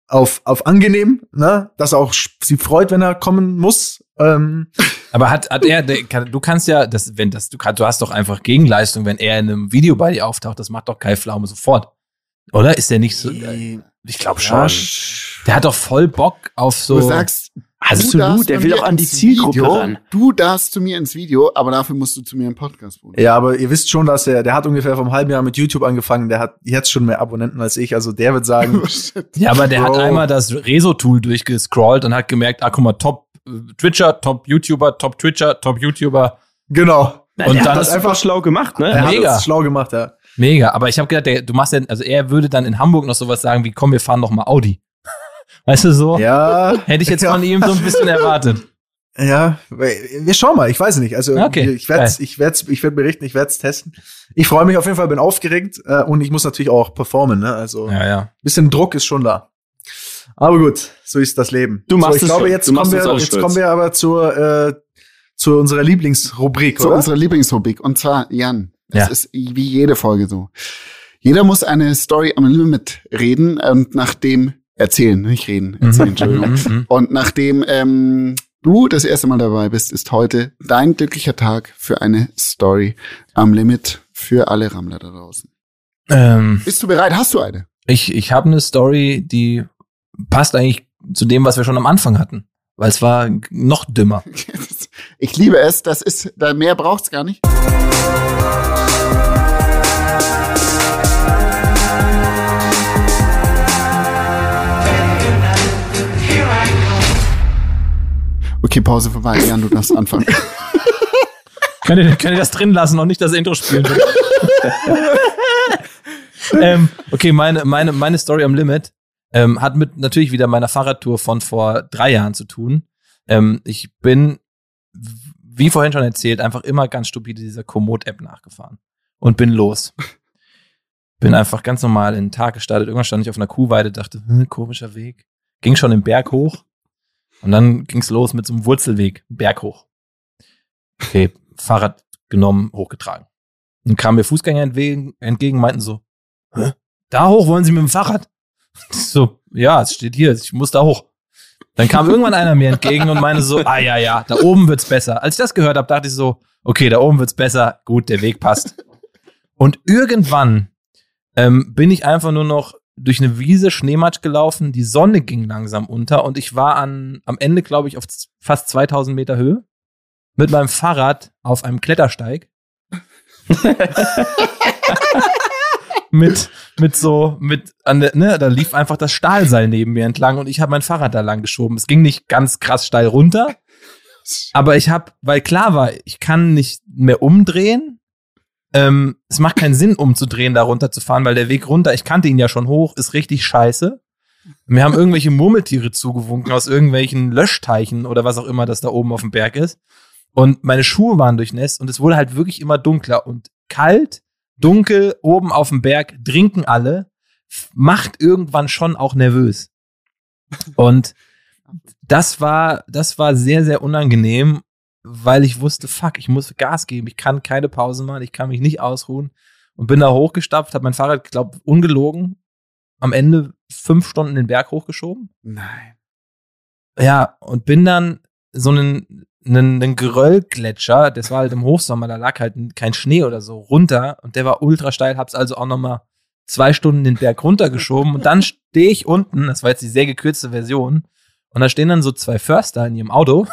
auf, auf angenehm, ne? Dass er auch sie freut, wenn er kommen muss. Ähm, Aber hat, hat er, du kannst ja, das, wenn das, du, du hast doch einfach Gegenleistung, wenn er in einem Video bei dir auftaucht, das macht doch Kai Pflaume sofort. Oder? Ist der nicht so? Ich glaube schon. ja, sch- Der hat doch voll Bock auf so. Du sagst, Absolut, der will doch an die Zielgruppe Video, ran. Du darfst zu mir ins Video, aber dafür musst du zu mir im Podcast, Bruder. Ja, aber ihr wisst schon, dass er, der hat ungefähr vom halben Jahr mit YouTube angefangen, der hat jetzt schon mehr Abonnenten als ich, also der wird sagen, ja, aber der hat Bro. einmal das Rezo-Tool durchgescrollt und hat gemerkt, ah, guck mal, Top äh, Twitcher, Top YouTuber, Top Twitcher, Top YouTuber. genau. Na, Und der dann hat das ist- einfach schlau gemacht, ne? Er hat Mega. das schlau gemacht, ja. Mega. Aber ich habe gedacht, der, du machst ja, also er würde dann in Hamburg noch sowas sagen wie, komm, wir fahren noch mal Audi. Weißt du so? Ja. Hätte ich jetzt ja. von ihm so ein bisschen erwartet. Ja, wir schauen mal, ich weiß nicht. Also Okay, ich werde ich werde ich werd berichten, ich werde es testen. Ich freue mich auf jeden Fall, bin aufgeregt äh, und ich muss natürlich auch performen, ne? Also Ja, ja. bisschen Druck ist schon da. Aber gut, so ist das Leben. Du machst so, ich es glaube, jetzt kommen wir jetzt stolz. kommen wir aber zur äh, zu unserer Lieblingsrubrik, Zu oder? unserer Lieblingsrubrik. Und zwar, Jan, das Ja. ist wie jede Folge so. Jeder muss eine Story am Limit reden und nachdem erzählen, nicht reden, erzählen, Entschuldigung. Mhm. Und nachdem ähm, du das erste Mal dabei bist, ist heute dein glücklicher Tag für eine Story am Limit für alle Rammler da draußen. Ähm, Bist du bereit? Hast du eine? ich ich habe eine Story, die passt eigentlich zu dem, was wir schon am Anfang hatten. Weil es war noch dümmer. Ich liebe es. Das ist, da mehr braucht's gar nicht. Okay, Pause vorbei. Jan, du darfst anfangen. Könnt ihr, könnt ihr das drin lassen und nicht das Intro spielen? ähm, okay, meine, meine, meine Story am Limit ähm, hat mit natürlich wieder meiner Fahrradtour von vor drei Jahren zu tun. Ähm, ich bin, wie vorhin schon erzählt, einfach immer ganz stupide dieser Komoot-App nachgefahren und bin los. Bin einfach ganz normal in den Tag gestartet. Irgendwann stand ich auf einer Kuhweide, dachte, hm, komischer Weg. Ging schon den Berg hoch. Und dann ging's los mit so einem Wurzelweg, Berg hoch. Okay, Fahrrad genommen, hochgetragen. Dann kamen mir Fußgänger entgegen, entgegen meinten so, Hä? da hoch wollen Sie mit dem Fahrrad? So, ja, es steht hier, ich muss da hoch. Dann kam irgendwann einer mir entgegen und meinte so, ah ja, ja, da oben wird's besser. Als ich das gehört habe, dachte ich so, okay, da oben wird's besser, gut, der Weg passt. Und irgendwann ähm, bin ich einfach nur noch durch eine Wiese Schneematsch gelaufen, die Sonne ging langsam unter und ich war an, am Ende, glaube ich, auf fast 2000 Meter Höhe mit meinem Fahrrad auf einem Klettersteig. mit, mit so, mit, an der, ne, da lief einfach das Stahlseil neben mir entlang und ich habe mein Fahrrad da lang geschoben. Es ging nicht ganz krass steil runter, aber ich habe, weil klar war, ich kann nicht mehr umdrehen. Ähm, es macht keinen Sinn, umzudrehen, da runterzufahren, weil der Weg runter, ich kannte ihn ja schon hoch, ist richtig scheiße. Mir haben irgendwelche Murmeltiere zugewunken aus irgendwelchen Löschteichen oder was auch immer das da oben auf dem Berg ist. Und meine Schuhe waren durchnässt und es wurde halt wirklich immer dunkler und kalt, dunkel, oben auf dem Berg, trinken alle, macht irgendwann schon auch nervös. Und das war, das war sehr, sehr unangenehm, weil ich wusste, fuck, ich muss Gas geben, ich kann keine Pause machen, ich kann mich nicht ausruhen. Und bin da hochgestapft, habe mein Fahrrad, glaub, ungelogen, am Ende fünf Stunden den Berg hochgeschoben. Nein. Ja, und bin dann so einen, einen, einen Geröllgletscher, das war halt im Hochsommer, da lag halt kein Schnee oder so, runter. Und der war ultra steil, hab's also auch nochmal zwei Stunden den Berg runtergeschoben. Und dann stehe ich unten, das war jetzt die sehr gekürzte Version, und da stehen dann so zwei Förster in ihrem Auto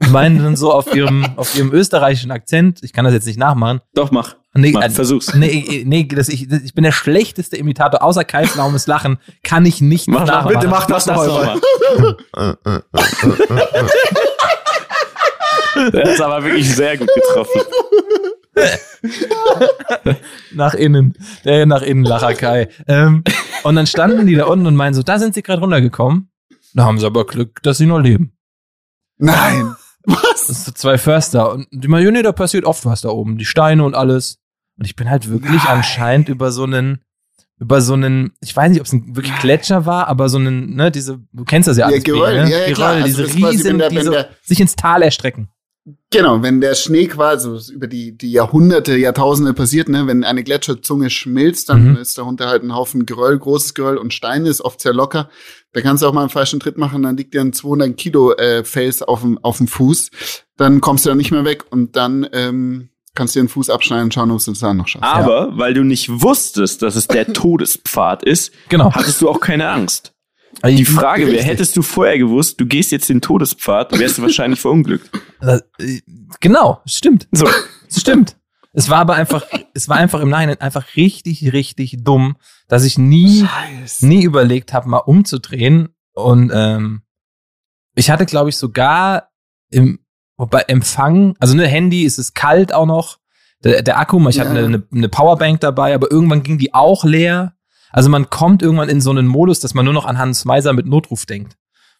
und meinen dann so auf ihrem, auf ihrem österreichischen Akzent, ich kann das jetzt nicht nachmachen. Doch, mach. Nee, mach äh, versuch's. Nee, nee das, ich, ich bin der schlechteste Imitator, außer Kai Flaumes Lachen, kann ich nicht Mach, mach, nachmachen. Bitte mach das das nochmal. Der ist aber wirklich sehr gut getroffen. nach innen. Der nach innen Lacher Kai. Ähm, und dann standen die da unten und meinen so, da sind sie gerade runtergekommen. Da haben sie aber Glück, dass sie noch leben. Nein. Was? Das sind so zwei Förster. Und die ja, nee, da passiert oft was da oben. Die Steine und alles. Und ich bin halt wirklich Nein. anscheinend über so einen, über so einen, ich weiß nicht, ob es ein wirklich Gletscher war, aber so einen, ne, diese, du kennst das ja Ja, alles. Geröll, Bene, ne? ja, ja, klar. Geröll, Also diese quasi, riesen, der- die so der- sich ins Tal erstrecken. Genau, wenn der Schnee quasi über die, die Jahrhunderte, Jahrtausende passiert, ne, wenn eine Gletscherzunge schmilzt, dann Mhm. ist darunter halt ein Haufen Geröll, großes Geröll und Steine, ist oft sehr locker. Da kannst du auch mal einen falschen Tritt machen, dann liegt dir ein 200 Kilo äh, Fels auf dem, auf dem Fuß. Dann kommst du da nicht mehr weg und dann ähm, kannst du dir den Fuß abschneiden und schauen, ob du es dann noch schaffst. Aber, weil du nicht wusstest, dass es der Todespfad ist, Genau. hattest du auch keine Angst. Die Frage wäre, hättest du vorher gewusst, du gehst jetzt den Todespfad, wärst du wahrscheinlich verunglückt. Das, äh, genau, stimmt. So. Stimmt. Es war aber einfach, es war einfach im Nachhinein einfach richtig, richtig dumm, dass ich nie, Scheiße. nie überlegt habe, mal umzudrehen. Und ähm, ich hatte, glaube ich, sogar im bei Empfang, also ne, Handy ist es kalt auch noch. Der, der Akku, ich hatte Ja. eine, eine Powerbank dabei, aber irgendwann ging die auch leer. Also man kommt irgendwann in so einen Modus, dass man nur noch an Hans Meiser mit Notruf denkt.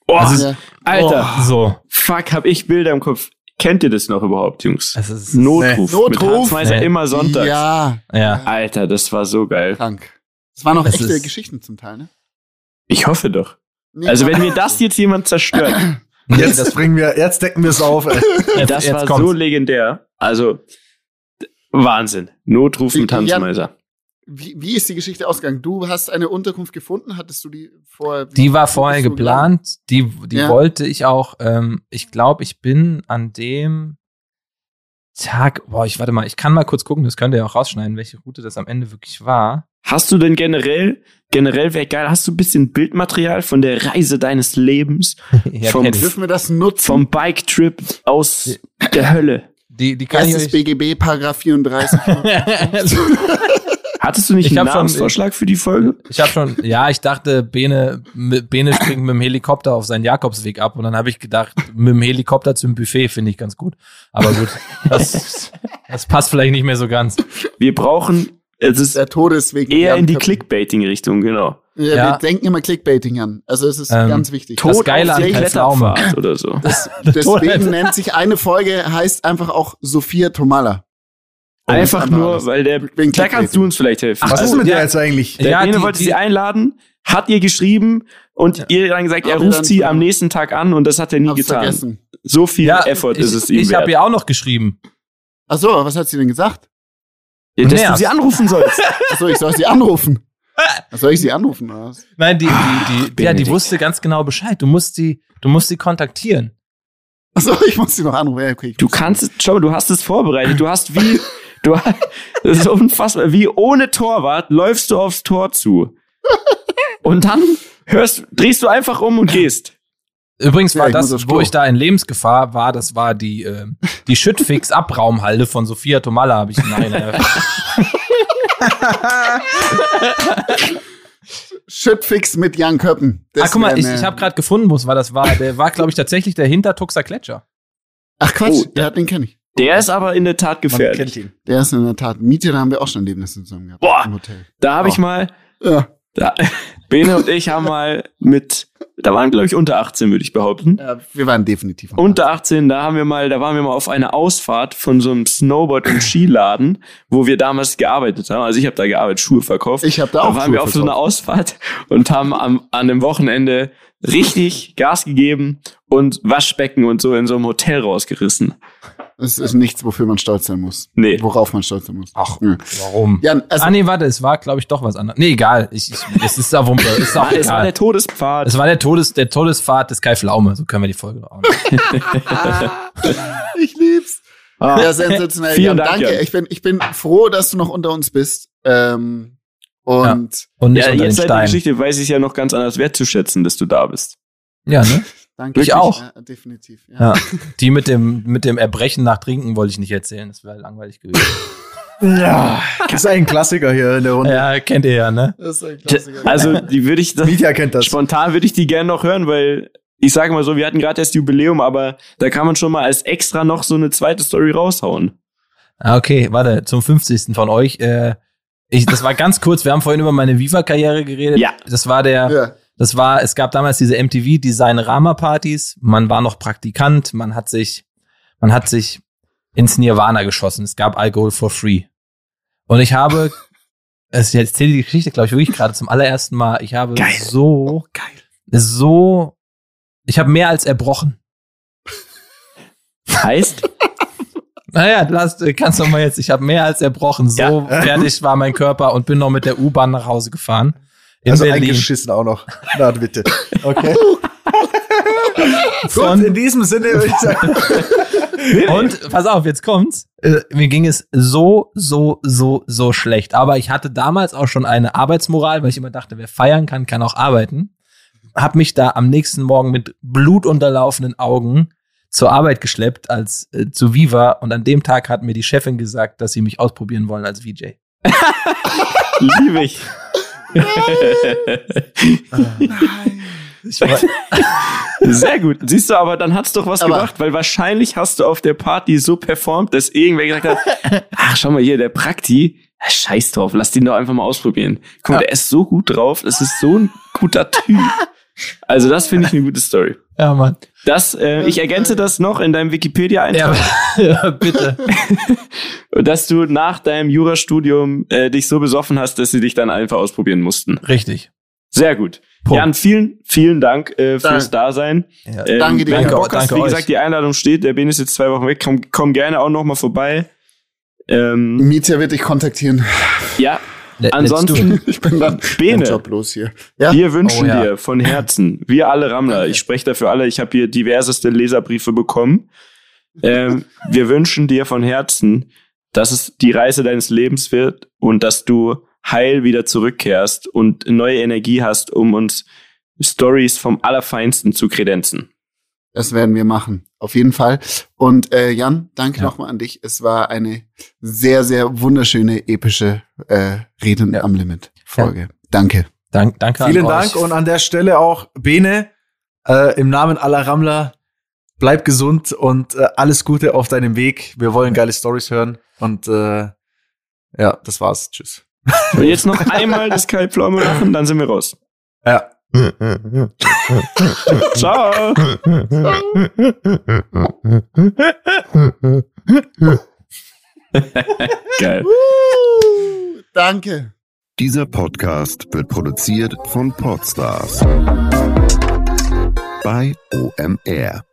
Oh, Also-. Alter, So. fuck, hab ich Bilder im Kopf. Kennt ihr das noch überhaupt, Jungs? Also es ist, Notruf. Nee. Mit Notruf? Meiser Nee. immer sonntags. Ja, ja. Alter, das war so geil. krank. Das waren noch echte Geschichten zum Teil, ne? Ich hoffe doch. Nee, Also wenn mir das jetzt jemand zerstört, Jetzt das, bringen wir, jetzt decken wir es auf. Ey. jetzt, das jetzt war kommt's. so legendär. Also Wahnsinn. Notruf mit Hans Ja. Meiser. Wie, wie ist die Geschichte ausgegangen? Du hast eine Unterkunft gefunden, hattest du die vorher? Die war vorher geplant, die, die Ja. wollte ich auch, ähm, ich glaube, ich bin an dem Tag, boah, ich warte mal, ich kann mal kurz gucken, das könnt ihr ja auch rausschneiden, welche Route das am Ende wirklich war. Hast du denn generell, generell wäre geil, hast du ein bisschen Bildmaterial von der Reise deines Lebens, ja, Vom- ich. Dürfen wir das nutzen? vom Bike-Trip aus der Hölle? die, die kann ich Erstes euch. BGB, Paragraph 34. Hattest du nicht Ich einen hab schon- Namensvorschlag für die Folge? Ich habe schon, ja, ich dachte, Bene, Bene springt mit dem Helikopter auf seinen Jakobsweg ab und dann habe ich gedacht, mit dem Helikopter zum Buffet finde ich ganz gut. Aber gut, das, das passt vielleicht nicht mehr so ganz. Wir brauchen, es ist der Todesweg. eher in die Clickbaiting-Richtung, genau. Ja, Ja. Wir denken immer Clickbaiting an. Also es ist Ähm, ganz wichtig. Das Geile an. Kletterpfad oder so. Deswegen nennt sich eine Folge, heißt einfach auch Sophia Tomala. Einfach nur, weil der, da kannst du uns vielleicht helfen. Ach Was ist mit ja. der jetzt eigentlich? Der Ja, die- wollte die- sie einladen, hat ihr geschrieben und ihr dann gesagt, er ruft sie am nächsten Tag an und das hat er nie getan. vergessen. So viel Effort ich, ist es ihm Ich habe ihr auch noch geschrieben. Ach so, was hat sie denn gesagt? Ja, dass du Nervt. sie anrufen sollst. Ach so, ich soll sie anrufen. Was soll ich sie anrufen? Was? Nein, die, die, die, ja, die wusste ganz genau Bescheid. Du musst sie, du musst sie kontaktieren. Ach so, ich muss sie noch anrufen. Ja, okay, Du kannst es, schau, du hast es vorbereitet. Du hast wie, du, das ist unfassbar, wie ohne Torwart läufst du aufs Tor zu. Und dann hörst, drehst du einfach um und gehst. Übrigens Ja, war ich muss das, wo ich da in Lebensgefahr war, das war die, äh, die Schüttfix-Abraumhalde von Sophia Tomalla, habe ich erfahren. Schüttfix mit Jan Köppen. Das Ach, guck mal, ich, ich habe gerade gefunden, wo es war. Das war, der war, glaube ich, tatsächlich der Hintertuxer Gletscher. Ach Quatsch, Oh, der, den kenne ich. Der ist aber in der Tat Man gefährlich. kennt ihn. Der ist in der Tat. Miete, da haben wir auch schon Erlebnisse zusammen gehabt. Boah. Im Hotel. Da habe ich Oh. mal, Ja. da, Bene und ich haben mal mit, da waren glaube ich unter 18, würde ich behaupten. ja. Wir waren definitiv. Unter 18, da haben wir mal, da waren wir mal auf einer Ausfahrt von so einem Snowboard- und Skiladen, wo wir damals gearbeitet haben. Also ich habe da gearbeitet, Schuhe verkauft. Ich habe da Da auch waren wir auf so einer verkauft. Ausfahrt und haben am, an dem Wochenende richtig Gas gegeben und Waschbecken und so in so einem Hotel rausgerissen. Es ist nichts, wofür man stolz sein muss. Nee. Worauf man stolz sein muss. Ach, Ja. warum? Jan, also, ah, nee, warte, es war, glaube ich, doch was anderes. Nee, egal. Ich, ich, es ist da Wumpe. Ist auch es war der Todespfad. Es war der, Todes, der Todespfad des Kai Pflaume. So können wir die Folge auch ich lieb's. Ah. Ja, sensationell. Vielen Dank, danke. Ich bin, ich bin froh, dass du noch unter uns bist. Ähm, und Und nicht ja, unter jetzt seit der Stein. Geschichte weiß ich ja noch ganz anders wertzuschätzen, dass du da bist. Ja, ne? Danke. Ich auch. Ja, definitiv. Ja. Ja. Die mit dem, mit dem Erbrechen nach Trinken wollte ich nicht erzählen. Das wäre langweilig gewesen. Ja, das ist ein Klassiker hier in der Runde. ja, kennt ihr ja, ne? Das ist ein Klassiker. Also, die würde ich, Mietja kennt das. spontan würde ich die gerne noch hören, weil ich sage mal so, wir hatten gerade erst Jubiläum, aber da kann man schon mal als extra noch so eine zweite Story raushauen. Ah, okay, warte, zum 50. von euch. Äh, ich, das war ganz kurz, wir haben vorhin über meine Viva-Karriere geredet. Ja. Das war der, ja. Das war, es gab damals diese MTV Design Rama Partys. Man war noch Praktikant, man hat sich, man hat sich ins Nirvana geschossen. Es gab Alkohol for free. Und ich habe, es jetzt erzähle die Geschichte, glaube ich, wirklich gerade zum allerersten Mal. Ich habe Geil. so, Geil. so, ich habe mehr als erbrochen. Heißt, Naja, lass, kannst du mal jetzt. Ich habe mehr als erbrochen. So Ja. fertig war mein Körper und bin noch mit der U-Bahn nach Hause gefahren. In also Berlin. eingeschissen auch noch. Na, bitte. Okay. Von- Gut, in diesem Sinne würde ich sagen. Und pass auf, jetzt kommt's. Äh, mir ging es so, so, so, so schlecht. Aber ich hatte damals auch schon eine Arbeitsmoral, weil ich immer dachte, wer feiern kann, kann auch arbeiten. Hab mich da am nächsten Morgen mit blutunterlaufenden Augen zur Arbeit geschleppt als äh, zu Viva und an dem Tag hat mir die Chefin gesagt, dass sie mich ausprobieren wollen als VJ. liebe ich. Ich war, Sehr gut. Siehst du, aber dann hat's doch was Aber- gebracht, weil wahrscheinlich hast du auf der Party so performt, dass irgendwer gesagt hat, ach, schau mal hier, der Prakti, scheiß drauf, lass den doch einfach mal ausprobieren. Guck mal, Ja. der ist so gut drauf, das ist so ein guter Typ. Also das finde ich eine gute Story. ja, Mann. Das, äh, ich ergänze das noch in deinem Wikipedia-Eintrag, Ja, ja, bitte. dass du nach deinem Jurastudium äh, dich so besoffen hast, dass sie dich dann einfach ausprobieren mussten. Richtig. Sehr gut. Punkt. Jan, vielen, vielen Dank äh, fürs Dasein. Ja. Ähm, Danke dir. Danke, Bock hast, danke wie euch. gesagt, die Einladung steht. Der Ben ist jetzt zwei Wochen weg. Komm, komm gerne auch noch mal vorbei. Ähm, Mietja wird dich kontaktieren. ja, Let- ansonsten. Ich bin dann Bene. joblos hier. Ja. wir wünschen Oh, ja. dir von Herzen, wir alle Rammler, ich spreche dafür alle, ich habe hier diverseste Leserbriefe bekommen. Ähm, wir wünschen dir von Herzen, dass es die Reise deines Lebens wird und dass du heil wieder zurückkehrst und neue Energie hast, um uns Stories vom Allerfeinsten zu kredenzen. Das werden wir machen. Auf jeden Fall. Und äh, Jan, danke Ja. nochmal an dich. Es war eine sehr, sehr wunderschöne, epische äh, Reden Ja. am Limit Folge. Danke. Dank, danke Vielen an Dank euch. und an der Stelle auch Bene, äh, im Namen aller Rammler, bleib gesund und äh, alles Gute auf deinem Weg. Wir wollen geile Stories hören und äh, ja, das war's. Tschüss. Und jetzt noch einmal das Kai Pflaume machen, dann sind wir raus. Ja. Ciao. Geil. Uh, danke. Dieser Podcast wird produziert von Podstars bei OMR.